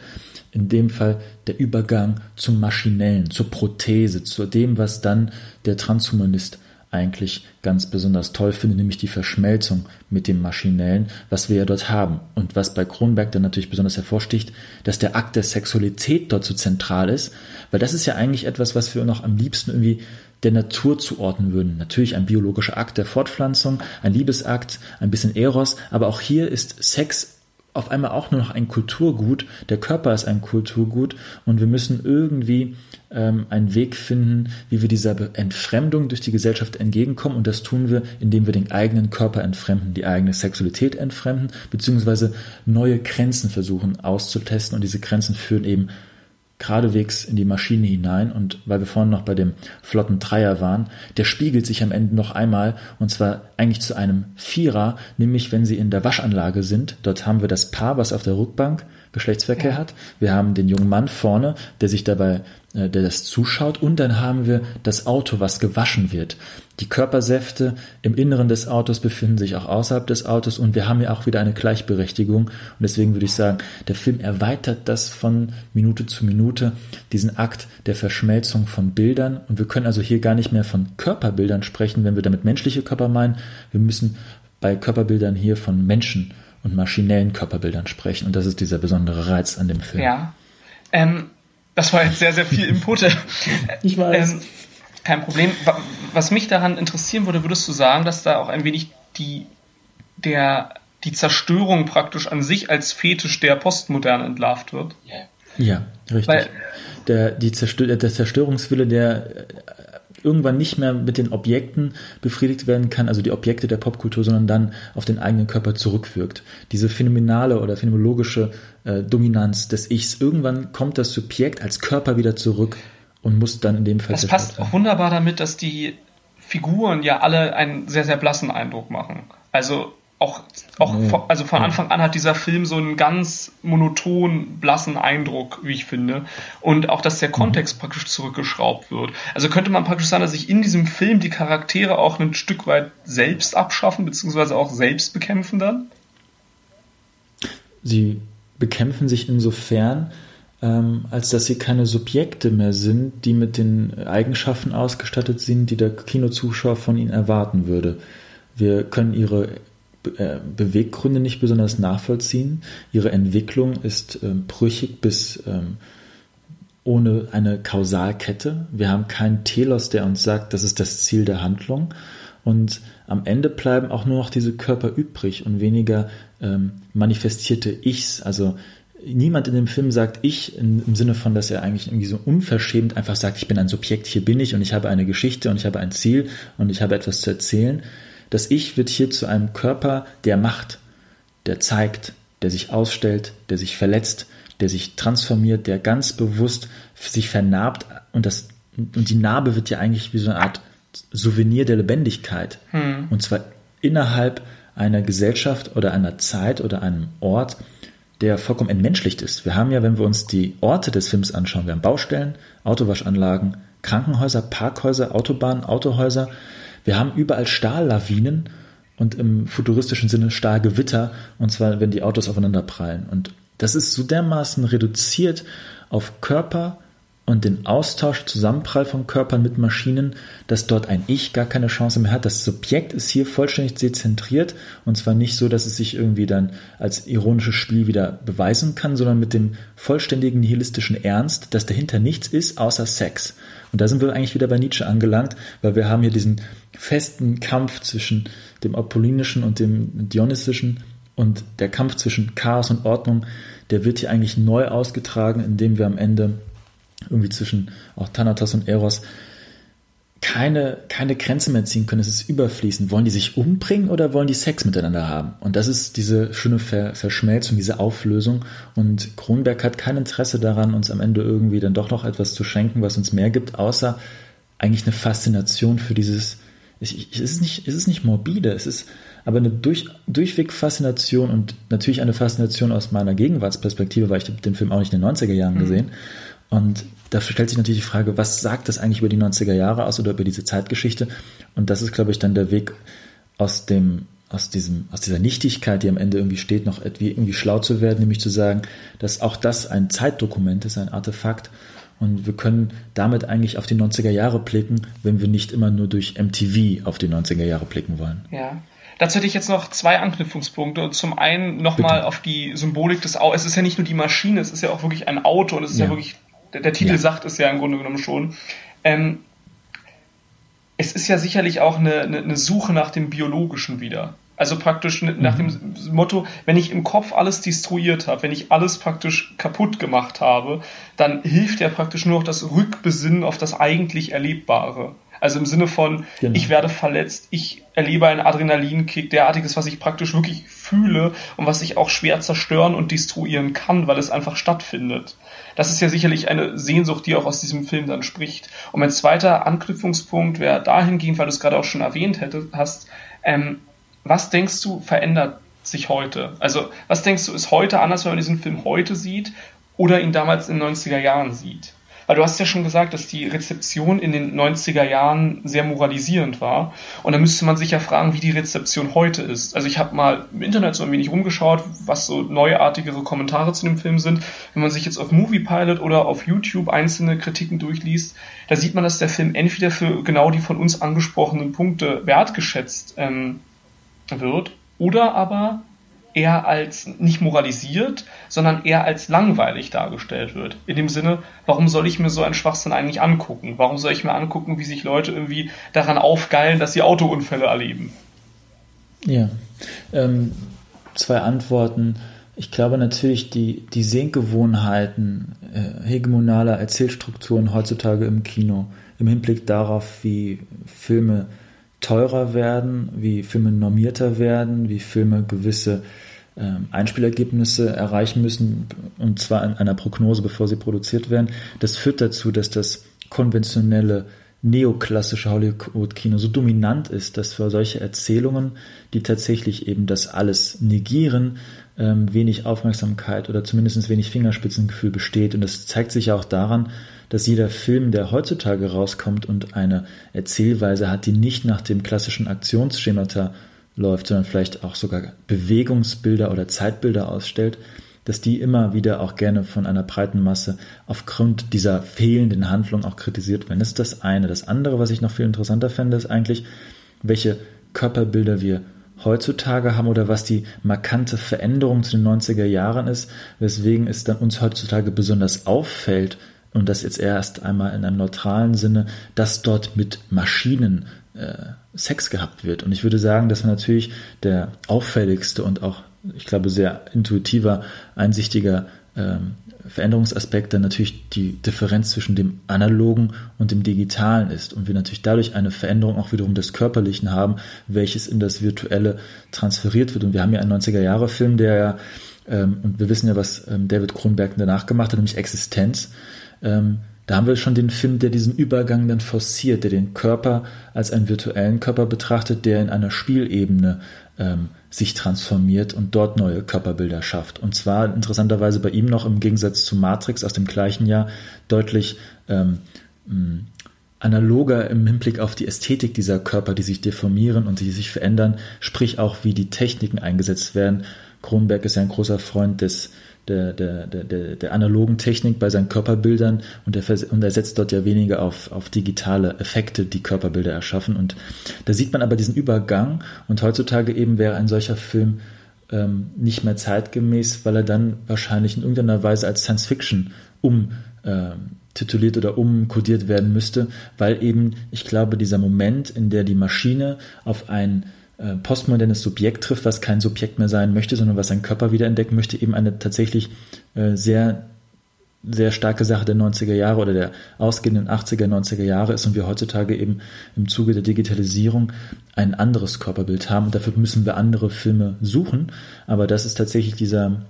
in dem Fall der Übergang zum Maschinellen, zur Prothese, zu dem, was dann der Transhumanist eigentlich ganz besonders toll findet, nämlich die Verschmelzung mit dem Maschinellen, was wir ja dort haben. Und was bei Kronberg dann natürlich besonders hervorsticht, dass der Akt der Sexualität dort so zentral ist, weil das ist ja eigentlich etwas, was wir noch am liebsten irgendwie der Natur zuordnen würden. Natürlich ein biologischer Akt der Fortpflanzung, ein Liebesakt, ein bisschen Eros, aber auch hier ist Sex auf einmal auch nur noch ein Kulturgut. Der Körper ist ein Kulturgut und wir müssen irgendwie ähm, einen Weg finden, wie wir dieser Entfremdung durch die Gesellschaft entgegenkommen. Und das tun wir, indem wir den eigenen Körper entfremden, die eigene Sexualität entfremden, beziehungsweise neue Grenzen versuchen auszutesten. Und diese Grenzen führen eben geradewegs in die Maschine hinein und weil wir vorhin noch bei dem flotten Dreier waren, der spiegelt sich am Ende noch einmal und zwar eigentlich zu einem Vierer, nämlich wenn sie in der Waschanlage sind. Dort haben wir das Paar, was auf der Rückbank Geschlechtsverkehr ja. hat. Wir haben den jungen Mann vorne, der sich dabei, der das zuschaut und dann haben wir das Auto, was gewaschen wird. Die Körpersäfte im Inneren des Autos befinden sich auch außerhalb des Autos und wir haben ja auch wieder eine Gleichberechtigung. Und deswegen würde ich sagen, der Film erweitert das von Minute zu Minute, diesen Akt der Verschmelzung von Bildern. Und wir können also hier gar nicht mehr von Körperbildern sprechen, wenn wir damit menschliche Körper meinen. Wir müssen bei Körperbildern hier von Menschen und maschinellen Körperbildern sprechen. Und das ist dieser besondere Reiz an dem Film. Ja. Ähm, das war jetzt sehr, sehr viel Input. ich weiß. Ähm, kein Problem. Was mich daran interessieren würde, würdest du sagen, dass da auch ein wenig die, der, die Zerstörung praktisch an sich als Fetisch der Postmoderne entlarvt wird? Ja, richtig. Weil, der, die Zerstör der Zerstörungswille, der äh, irgendwann nicht mehr mit den Objekten befriedigt werden kann, also die Objekte der Popkultur, sondern dann auf den eigenen Körper zurückwirkt. Diese phänomenale oder phänomenologische äh, Dominanz des Ichs, irgendwann kommt das Subjekt als Körper wieder zurück und muss dann in dem Fall. Das passt auch wunderbar damit, dass die Figuren ja alle einen sehr, sehr blassen Eindruck machen. Also auch, auch nee. von, also von Anfang an hat dieser Film so einen ganz monoton, blassen Eindruck, wie ich finde. Und auch, dass der mhm. Kontext mhm. praktisch zurückgeschraubt wird. Also könnte man praktisch sagen, dass sich in diesem Film die Charaktere auch ein Stück weit selbst abschaffen, beziehungsweise auch selbst bekämpfen dann? Sie bekämpfen sich insofern, ähm, als dass sie keine Subjekte mehr sind, die mit den Eigenschaften ausgestattet sind, die der Kinozuschauer von ihnen erwarten würde. Wir können ihre Beweggründe nicht besonders nachvollziehen. Ihre Entwicklung ist ähm, brüchig bis ähm, ohne eine Kausalkette. Wir haben keinen Telos, der uns sagt, das ist das Ziel der Handlung. Und am Ende bleiben auch nur noch diese Körper übrig und weniger ähm, manifestierte Ichs. Also niemand in dem Film sagt ich im Sinne von, dass er eigentlich irgendwie so unverschämt einfach sagt, ich bin ein Subjekt, hier bin ich und ich habe eine Geschichte und ich habe ein Ziel und ich habe etwas zu erzählen, das Ich wird hier zu einem Körper, der macht, der zeigt, der sich ausstellt, der sich verletzt, der sich transformiert, der ganz bewusst sich vernarbt und das und die Narbe wird ja eigentlich wie so eine Art Souvenir der Lebendigkeit. Hm. Und zwar innerhalb einer Gesellschaft oder einer Zeit oder einem Ort, der vollkommen entmenschlicht ist. Wir haben ja, wenn wir uns die Orte des Films anschauen, wir haben Baustellen, Autowaschanlagen, Krankenhäuser, Parkhäuser, Autobahnen, Autohäuser, wir haben überall Stahllawinen und im futuristischen Sinne Stahlgewitter, und zwar, wenn die Autos aufeinander prallen. Und das ist so dermaßen reduziert auf Körper und den Austausch, Zusammenprall von Körpern mit Maschinen, dass dort ein Ich gar keine Chance mehr hat. Das Subjekt ist hier vollständig dezentriert und zwar nicht so, dass es sich irgendwie dann als ironisches Spiel wieder beweisen kann, sondern mit dem vollständigen nihilistischen Ernst, dass dahinter nichts ist außer Sex. Und da sind wir eigentlich wieder bei Nietzsche angelangt, weil wir haben hier diesen festen Kampf zwischen dem Apollinischen und dem Dionysischen. Und der Kampf zwischen Chaos und Ordnung, der wird hier eigentlich neu ausgetragen, indem wir am Ende irgendwie zwischen auch Thanatos und Eros keine, keine Grenze mehr ziehen können. Es ist überfließend. Wollen die sich umbringen oder wollen die Sex miteinander haben? Und das ist diese schöne Ver Verschmelzung, diese Auflösung. Und Kronberg hat kein Interesse daran, uns am Ende irgendwie dann doch noch etwas zu schenken, was uns mehr gibt, außer eigentlich eine Faszination für dieses, es ist nicht, es ist nicht morbide, es ist aber eine durch, durchweg Faszination und natürlich eine Faszination aus meiner Gegenwartsperspektive, weil ich den Film auch nicht in den 90er Jahren mhm. gesehen. Und da stellt sich natürlich die Frage, was sagt das eigentlich über die 90er Jahre aus oder über diese Zeitgeschichte? Und das ist, glaube ich, dann der Weg aus dem, aus diesem, aus dieser Nichtigkeit, die am Ende irgendwie steht, noch irgendwie, irgendwie schlau zu werden, nämlich zu sagen, dass auch das ein Zeitdokument ist, ein Artefakt. Und wir können damit eigentlich auf die 90er Jahre blicken, wenn wir nicht immer nur durch MTV auf die 90er Jahre blicken wollen. Ja. Dazu hätte ich jetzt noch zwei Anknüpfungspunkte. Zum einen nochmal auf die Symbolik des Autos. Es ist ja nicht nur die Maschine, es ist ja auch wirklich ein Auto und es ist ja, ja wirklich der, der Titel ja. sagt es ja im Grunde genommen schon. Ähm, es ist ja sicherlich auch eine, eine, eine, Suche nach dem Biologischen wieder. Also praktisch nach mhm. dem Motto, wenn ich im Kopf alles destruiert habe, wenn ich alles praktisch kaputt gemacht habe, dann hilft ja praktisch nur noch das Rückbesinnen auf das eigentlich Erlebbare. Also im Sinne von, genau. ich werde verletzt, ich erlebe einen Adrenalinkick, derartiges, was ich praktisch wirklich fühle und was ich auch schwer zerstören und destruieren kann, weil es einfach stattfindet. Das ist ja sicherlich eine Sehnsucht, die auch aus diesem Film dann spricht. Und mein zweiter Anknüpfungspunkt wäre dahingehend, weil du es gerade auch schon erwähnt hätte, hast, ähm, was denkst du verändert sich heute? Also was denkst du ist heute anders, wenn man diesen Film heute sieht oder ihn damals in den 90er Jahren sieht? Weil du hast ja schon gesagt, dass die Rezeption in den 90er Jahren sehr moralisierend war. Und da müsste man sich ja fragen, wie die Rezeption heute ist. Also ich habe mal im Internet so ein wenig rumgeschaut, was so neuartigere Kommentare zu dem Film sind. Wenn man sich jetzt auf Moviepilot oder auf YouTube einzelne Kritiken durchliest, da sieht man, dass der Film entweder für genau die von uns angesprochenen Punkte wertgeschätzt ähm, wird oder aber eher als nicht moralisiert, sondern eher als langweilig dargestellt wird. In dem Sinne, warum soll ich mir so einen Schwachsinn eigentlich angucken? Warum soll ich mir angucken, wie sich Leute irgendwie daran aufgeilen, dass sie Autounfälle erleben? Ja, ähm, zwei Antworten. Ich glaube natürlich, die, die Sehgewohnheiten äh, hegemonaler Erzählstrukturen heutzutage im Kino, im Hinblick darauf, wie Filme teurer werden, wie Filme normierter werden, wie Filme gewisse ähm, Einspielergebnisse erreichen müssen, und zwar in einer Prognose, bevor sie produziert werden. Das führt dazu, dass das konventionelle neoklassische Hollywood-Kino so dominant ist, dass für solche Erzählungen, die tatsächlich eben das alles negieren, ähm, wenig Aufmerksamkeit oder zumindest wenig Fingerspitzengefühl besteht. Und das zeigt sich auch daran, dass jeder Film, der heutzutage rauskommt und eine Erzählweise hat, die nicht nach dem klassischen Aktionsschemata läuft, sondern vielleicht auch sogar Bewegungsbilder oder Zeitbilder ausstellt, dass die immer wieder auch gerne von einer breiten Masse aufgrund dieser fehlenden Handlung auch kritisiert werden. Das ist das eine. Das andere, was ich noch viel interessanter fände, ist eigentlich, welche Körperbilder wir heutzutage haben oder was die markante Veränderung zu den 90er Jahren ist, weswegen es dann uns heutzutage besonders auffällt, und das jetzt erst einmal in einem neutralen Sinne, dass dort mit Maschinen äh, Sex gehabt wird. Und ich würde sagen, dass natürlich der auffälligste und auch ich glaube, sehr intuitiver, einsichtiger ähm, Veränderungsaspekt dann natürlich die Differenz zwischen dem Analogen und dem Digitalen ist und wir natürlich dadurch eine Veränderung auch wiederum des Körperlichen haben, welches in das Virtuelle transferiert wird. Und wir haben ja einen 90er-Jahre-Film, der ja, ähm, und wir wissen ja, was ähm, David Kronberg danach gemacht hat, nämlich Existenz. Ähm, da haben wir schon den Film, der diesen Übergang dann forciert, der den Körper als einen virtuellen Körper betrachtet, der in einer Spielebene ähm, sich transformiert und dort neue Körperbilder schafft. Und zwar interessanterweise bei ihm noch im Gegensatz zu Matrix aus dem gleichen Jahr deutlich ähm, analoger im Hinblick auf die Ästhetik dieser Körper, die sich deformieren und die sich verändern, sprich auch wie die Techniken eingesetzt werden. Kronberg ist ja ein großer Freund des der, der, der, der analogen Technik bei seinen Körperbildern und er, und er setzt dort ja weniger auf, auf digitale Effekte, die Körperbilder erschaffen. Und da sieht man aber diesen Übergang und heutzutage eben wäre ein solcher Film ähm, nicht mehr zeitgemäß, weil er dann wahrscheinlich in irgendeiner Weise als Science Fiction um ähm, oder umkodiert werden müsste, weil eben, ich glaube, dieser Moment, in der die Maschine auf ein äh, postmodernes Subjekt trifft, was kein Subjekt mehr sein möchte, sondern was seinen Körper wiederentdecken möchte, eben eine tatsächlich äh, sehr sehr starke Sache der 90er Jahre oder der ausgehenden 80er, 90er Jahre ist und wir heutzutage eben im Zuge der Digitalisierung ein anderes Körperbild haben und dafür müssen wir andere Filme suchen. Aber das ist tatsächlich dieser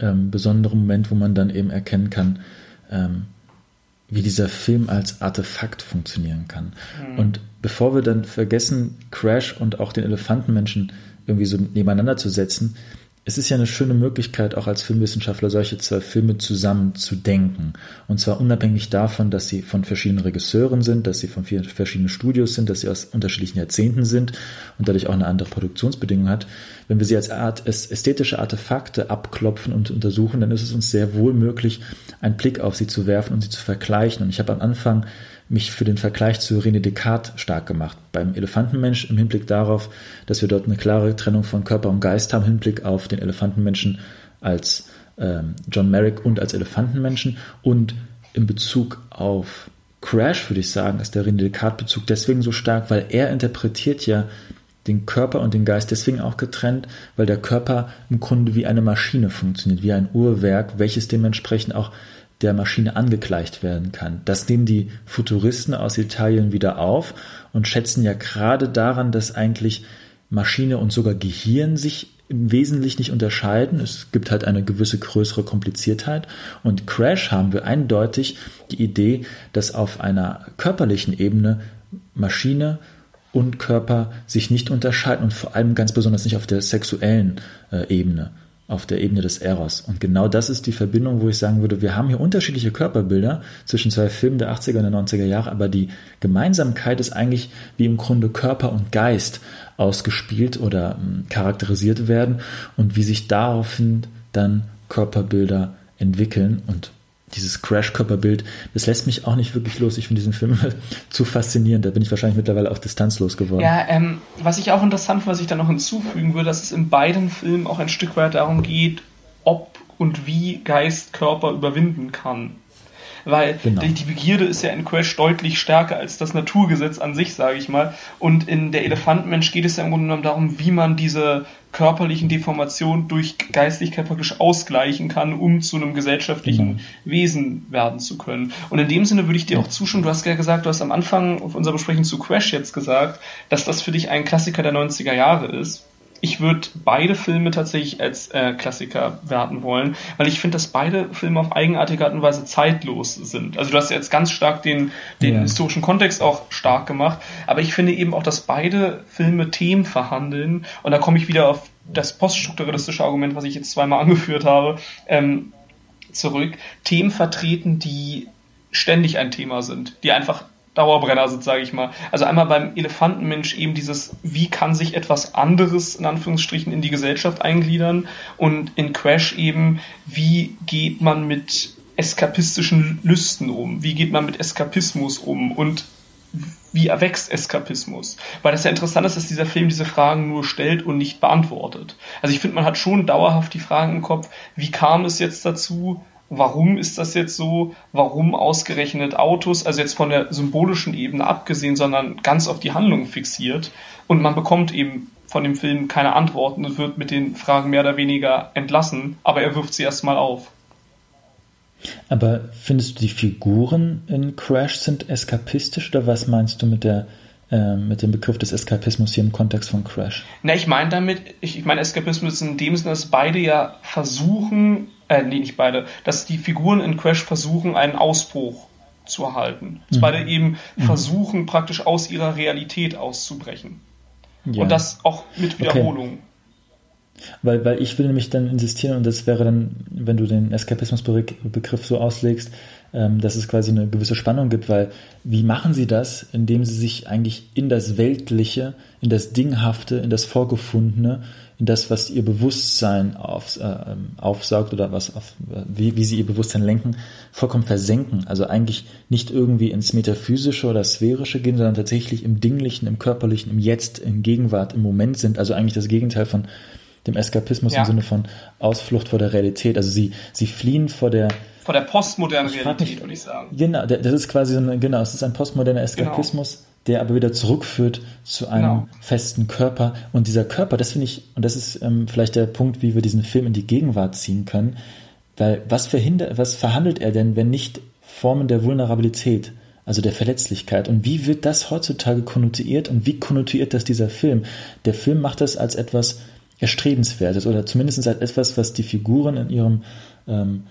ähm, besondere Moment, wo man dann eben erkennen kann, ähm, wie dieser Film als Artefakt funktionieren kann. Mhm. Und bevor wir dann vergessen, Crash und auch den Elefantenmenschen irgendwie so nebeneinander zu setzen, es ist ja eine schöne Möglichkeit, auch als Filmwissenschaftler solche zwei Filme zusammen zu denken. Und zwar unabhängig davon, dass sie von verschiedenen Regisseuren sind, dass sie von verschiedenen Studios sind, dass sie aus unterschiedlichen Jahrzehnten sind und dadurch auch eine andere Produktionsbedingung hat. Wenn wir sie als Art, ästhetische Artefakte abklopfen und untersuchen, dann ist es uns sehr wohl möglich, einen Blick auf sie zu werfen und sie zu vergleichen. Und ich habe am Anfang mich für den Vergleich zu René Descartes stark gemacht. Beim Elefantenmensch im Hinblick darauf, dass wir dort eine klare Trennung von Körper und Geist haben, im Hinblick auf den Elefantenmenschen als ähm, John Merrick und als Elefantenmenschen. Und in Bezug auf Crash würde ich sagen, ist der René Descartes-Bezug deswegen so stark, weil er interpretiert ja den Körper und den Geist deswegen auch getrennt, weil der Körper im Grunde wie eine Maschine funktioniert, wie ein Uhrwerk, welches dementsprechend auch der Maschine angegleicht werden kann. Das nehmen die Futuristen aus Italien wieder auf und schätzen ja gerade daran, dass eigentlich Maschine und sogar Gehirn sich im Wesentlichen nicht unterscheiden. Es gibt halt eine gewisse größere Kompliziertheit. Und Crash haben wir eindeutig die Idee, dass auf einer körperlichen Ebene Maschine und Körper sich nicht unterscheiden und vor allem ganz besonders nicht auf der sexuellen äh, Ebene auf der Ebene des Eros. Und genau das ist die Verbindung, wo ich sagen würde, wir haben hier unterschiedliche Körperbilder zwischen zwei Filmen der 80er und der 90er Jahre, aber die Gemeinsamkeit ist eigentlich, wie im Grunde Körper und Geist ausgespielt oder ähm, charakterisiert werden und wie sich daraufhin dann Körperbilder entwickeln und dieses Crash-Körperbild, das lässt mich auch nicht wirklich los. Ich finde diesen Film zu faszinierend. Da bin ich wahrscheinlich mittlerweile auch distanzlos geworden. Ja, ähm, was ich auch interessant, was ich da noch hinzufügen würde, dass es in beiden Filmen auch ein Stück weit darum geht, ob und wie Geist Körper überwinden kann. Weil genau. die, die, Begierde ist ja in Crash deutlich stärker als das Naturgesetz an sich, sage ich mal. Und in der Elefantenmensch geht es ja im Grunde genommen darum, wie man diese körperlichen Deformationen durch Geistlichkeit praktisch ausgleichen kann, um zu einem gesellschaftlichen mhm. Wesen werden zu können. Und in dem Sinne würde ich dir auch zustimmen, du hast ja gesagt, du hast am Anfang auf unserer Besprechung zu Crash jetzt gesagt, dass das für dich ein Klassiker der 90er Jahre ist. Ich würde beide Filme tatsächlich als äh, Klassiker werten wollen, weil ich finde, dass beide Filme auf eigenartige Art und Weise zeitlos sind. Also du hast jetzt ganz stark den, den ja. historischen Kontext auch stark gemacht, aber ich finde eben auch, dass beide Filme Themen verhandeln und da komme ich wieder auf das poststrukturalistische Argument, was ich jetzt zweimal angeführt habe, ähm, zurück. Themen vertreten, die ständig ein Thema sind, die einfach Dauerbrenner sind, sage ich mal. Also einmal beim Elefantenmensch eben dieses, wie kann sich etwas anderes in Anführungsstrichen in die Gesellschaft eingliedern und in Crash eben, wie geht man mit eskapistischen Lüsten um, wie geht man mit Eskapismus um und wie erwächst Eskapismus? Weil das ja interessant ist, dass dieser Film diese Fragen nur stellt und nicht beantwortet. Also ich finde, man hat schon dauerhaft die Fragen im Kopf, wie kam es jetzt dazu? Warum ist das jetzt so, warum ausgerechnet Autos, also jetzt von der symbolischen Ebene abgesehen, sondern ganz auf die Handlung fixiert. Und man bekommt eben von dem Film keine Antworten und wird mit den Fragen mehr oder weniger entlassen, aber er wirft sie erstmal auf. Aber findest du die Figuren in Crash sind eskapistisch oder was meinst du mit der äh, mit dem Begriff des Eskapismus hier im Kontext von Crash? Na, ich meine damit, ich, ich meine Eskapismus in dem Sinne, dass beide ja versuchen, äh, nee, nicht beide, dass die Figuren in Crash versuchen, einen Ausbruch zu erhalten. Dass mhm. beide eben mhm. versuchen, praktisch aus ihrer Realität auszubrechen. Ja. Und das auch mit Wiederholung. Okay. Weil, weil ich will nämlich dann insistieren, und das wäre dann, wenn du den Eskapismusbegriff so auslegst, ähm, dass es quasi eine gewisse Spannung gibt, weil wie machen sie das, indem sie sich eigentlich in das Weltliche, in das Dinghafte, in das Vorgefundene, in das, was ihr Bewusstsein auf, äh, ähm, aufsaugt oder was auf, wie, wie sie ihr Bewusstsein lenken, vollkommen versenken. Also eigentlich nicht irgendwie ins Metaphysische oder Sphärische gehen, sondern tatsächlich im Dinglichen, im Körperlichen, im Jetzt, in Gegenwart, im Moment sind. Also eigentlich das Gegenteil von dem Eskapismus ja. im Sinne von Ausflucht vor der Realität. Also sie, sie fliehen vor der vor der postmodernen Realität, würde ich sagen. Genau, das ist quasi so eine, genau, es ist ein postmoderner genau. Eskapismus, genau. Der aber wieder zurückführt zu einem genau. festen Körper. Und dieser Körper, das finde ich, und das ist ähm, vielleicht der Punkt, wie wir diesen Film in die Gegenwart ziehen können, weil was verhindert, was verhandelt er denn, wenn nicht Formen der Vulnerabilität? also der Verletzlichkeit. Und wie wird das heutzutage konnotiert und wie konnotiert das dieser Film? Der Film macht das als etwas Erstrebenswertes oder zumindest als etwas, was die Figuren in ihrem ähm,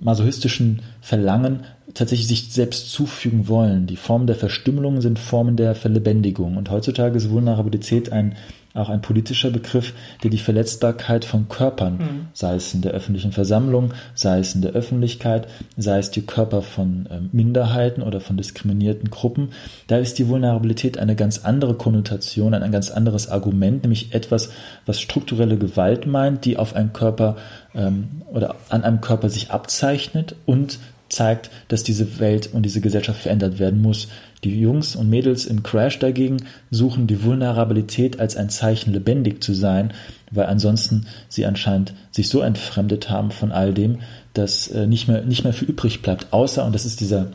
masochistischen Verlangen tatsächlich sich selbst zufügen wollen. Die Formen der Verstümmelung sind Formen der Verlebendigung. Und heutzutage ist Vulnerabilität ein auch ein politischer Begriff, der die Verletzbarkeit von Körpern, mhm. sei es in der öffentlichen Versammlung, sei es in der Öffentlichkeit, sei es die Körper von äh, Minderheiten oder von diskriminierten Gruppen, da ist die Vulnerabilität eine ganz andere Konnotation, ein ganz anderes Argument, nämlich etwas, was strukturelle Gewalt meint, die auf einen Körper ähm, oder an einem Körper sich abzeichnet und zeigt, dass diese Welt und diese Gesellschaft verändert werden muss. Die Jungs und Mädels in Crash dagegen suchen die Vulnerabilität als ein Zeichen, lebendig zu sein, weil ansonsten sie anscheinend sich so entfremdet haben von all dem, dass äh, nicht mehr, nicht mehr viel übrig bleibt, außer, und das ist dieser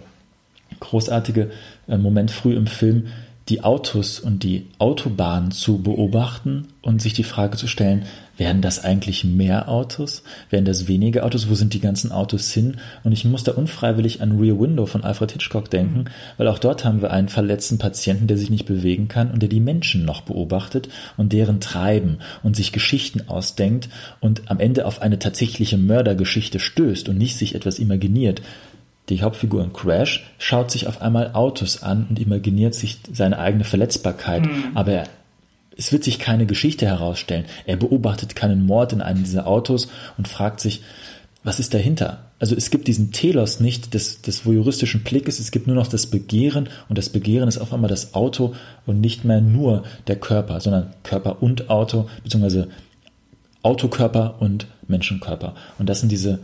großartige äh, Moment früh im Film, die Autos und die Autobahnen zu beobachten und sich die Frage zu stellen, werden das eigentlich mehr Autos? Werden das weniger Autos? Wo sind die ganzen Autos hin? Und ich muss da unfreiwillig an Rear Window von Alfred Hitchcock denken, mhm. weil auch dort haben wir einen verletzten Patienten, der sich nicht bewegen kann und der die Menschen noch beobachtet und deren Treiben und sich Geschichten ausdenkt und am Ende auf eine tatsächliche Mördergeschichte stößt und nicht sich etwas imaginiert. Die Hauptfigur in Crash schaut sich auf einmal Autos an und imaginiert sich seine eigene Verletzbarkeit, mhm. aber er es wird sich keine Geschichte herausstellen. Er beobachtet keinen Mord in einem dieser Autos und fragt sich, was ist dahinter? Also es gibt diesen Telos nicht des, des voyeuristischen Blickes, es gibt nur noch das Begehren und das Begehren ist auf einmal das Auto und nicht mehr nur der Körper, sondern Körper und Auto, beziehungsweise Autokörper und Menschenkörper. Und das sind diese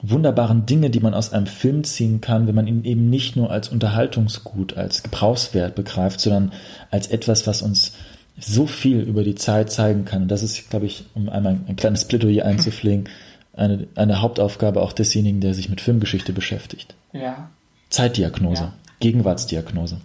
wunderbaren Dinge, die man aus einem Film ziehen kann, wenn man ihn eben nicht nur als Unterhaltungsgut, als Gebrauchswert begreift, sondern als etwas, was uns so viel über die Zeit zeigen kann. Und das ist, glaube ich, um einmal ein kleines Plädoyer einzupflegen, eine, eine Hauptaufgabe auch desjenigen, der sich mit Filmgeschichte beschäftigt. Ja. Zeitdiagnose, ja. Gegenwartsdiagnose.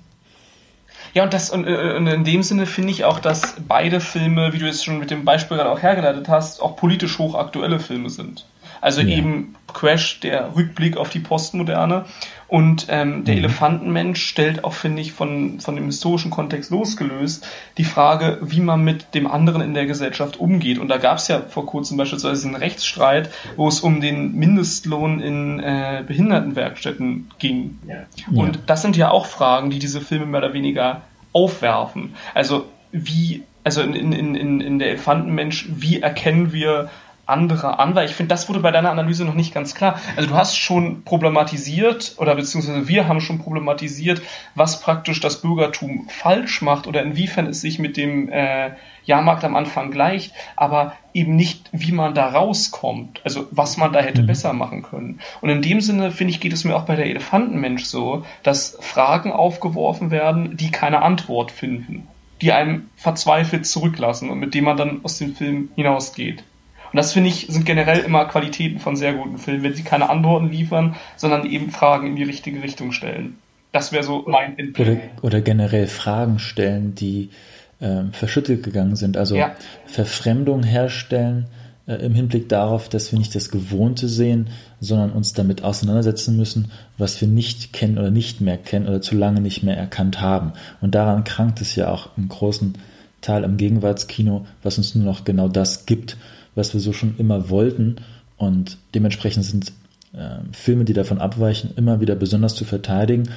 Ja, und das und, äh, und in dem Sinne finde ich auch, dass beide Filme, wie du jetzt schon mit dem Beispiel gerade auch hergeleitet hast, auch politisch hochaktuelle Filme sind. Also ja. eben Crash, der Rückblick auf die Postmoderne. Und ähm, der mhm. Elefantenmensch stellt auch, finde ich, von, von dem historischen Kontext losgelöst die Frage, wie man mit dem anderen in der Gesellschaft umgeht. Und da gab es ja vor kurzem beispielsweise einen Rechtsstreit, wo es um den Mindestlohn in äh, Behindertenwerkstätten ging. Ja. Und das sind ja auch Fragen, die diese Filme mehr oder weniger aufwerfen. Also wie, also in, in, in, in der Elefantenmensch, wie erkennen wir andere an, weil ich finde, das wurde bei deiner Analyse noch nicht ganz klar. Also du hast schon problematisiert oder beziehungsweise wir haben schon problematisiert, was praktisch das Bürgertum falsch macht oder inwiefern es sich mit dem äh, Jahrmarkt am Anfang gleicht, aber eben nicht, wie man da rauskommt, also was man da hätte mhm. besser machen können. Und in dem Sinne, finde ich, geht es mir auch bei der Elefantenmensch so, dass Fragen aufgeworfen werden, die keine Antwort finden, die einem verzweifelt zurücklassen und mit dem man dann aus dem Film hinausgeht. Und das finde ich, sind generell immer Qualitäten von sehr guten Filmen, wenn sie keine Antworten liefern, sondern eben Fragen in die richtige Richtung stellen. Das wäre so mein Input. Oder, oder, generell Fragen stellen, die äh, verschüttet gegangen sind. Also ja. Verfremdung herstellen äh, im Hinblick darauf, dass wir nicht das Gewohnte sehen, sondern uns damit auseinandersetzen müssen, was wir nicht kennen oder nicht mehr kennen oder zu lange nicht mehr erkannt haben. Und daran krankt es ja auch im großen Teil am Gegenwartskino, was uns nur noch genau das gibt was wir so schon immer wollten. Und dementsprechend sind äh, Filme, die davon abweichen, immer wieder besonders zu verteidigen.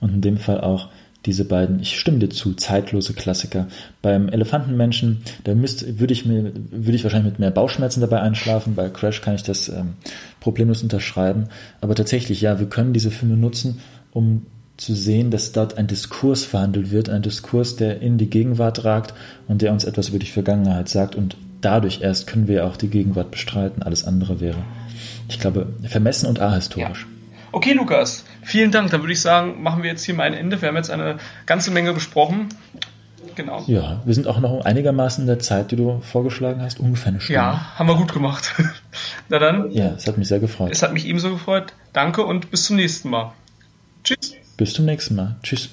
Und in dem Fall auch diese beiden, ich stimme dir zu, zeitlose Klassiker. Beim Elefantenmenschen, da müsste, würde ich mir, würde ich wahrscheinlich mit mehr Bauchschmerzen dabei einschlafen. Bei Crash kann ich das ähm, problemlos unterschreiben. Aber tatsächlich, ja, wir können diese Filme nutzen, um zu sehen, dass dort ein Diskurs verhandelt wird, ein Diskurs, der in die Gegenwart ragt und der uns etwas über die Vergangenheit sagt und dadurch erst können wir auch die Gegenwart bestreiten. Alles andere wäre, ich glaube, vermessen und ahistorisch. Ja. Okay, Lukas, vielen Dank. Dann würde ich sagen, machen wir jetzt hier mal ein Ende. Wir haben jetzt eine ganze Menge besprochen. Genau. Ja, wir sind auch noch einigermaßen in der Zeit, die du vorgeschlagen hast, ungefähr eine Stunde. Ja, haben wir gut gemacht. Na dann. Ja, es hat mich sehr gefreut. Es hat mich ebenso gefreut. Danke und bis zum nächsten Mal. Tschüss. Bis zum nächsten Mal. Tschüss.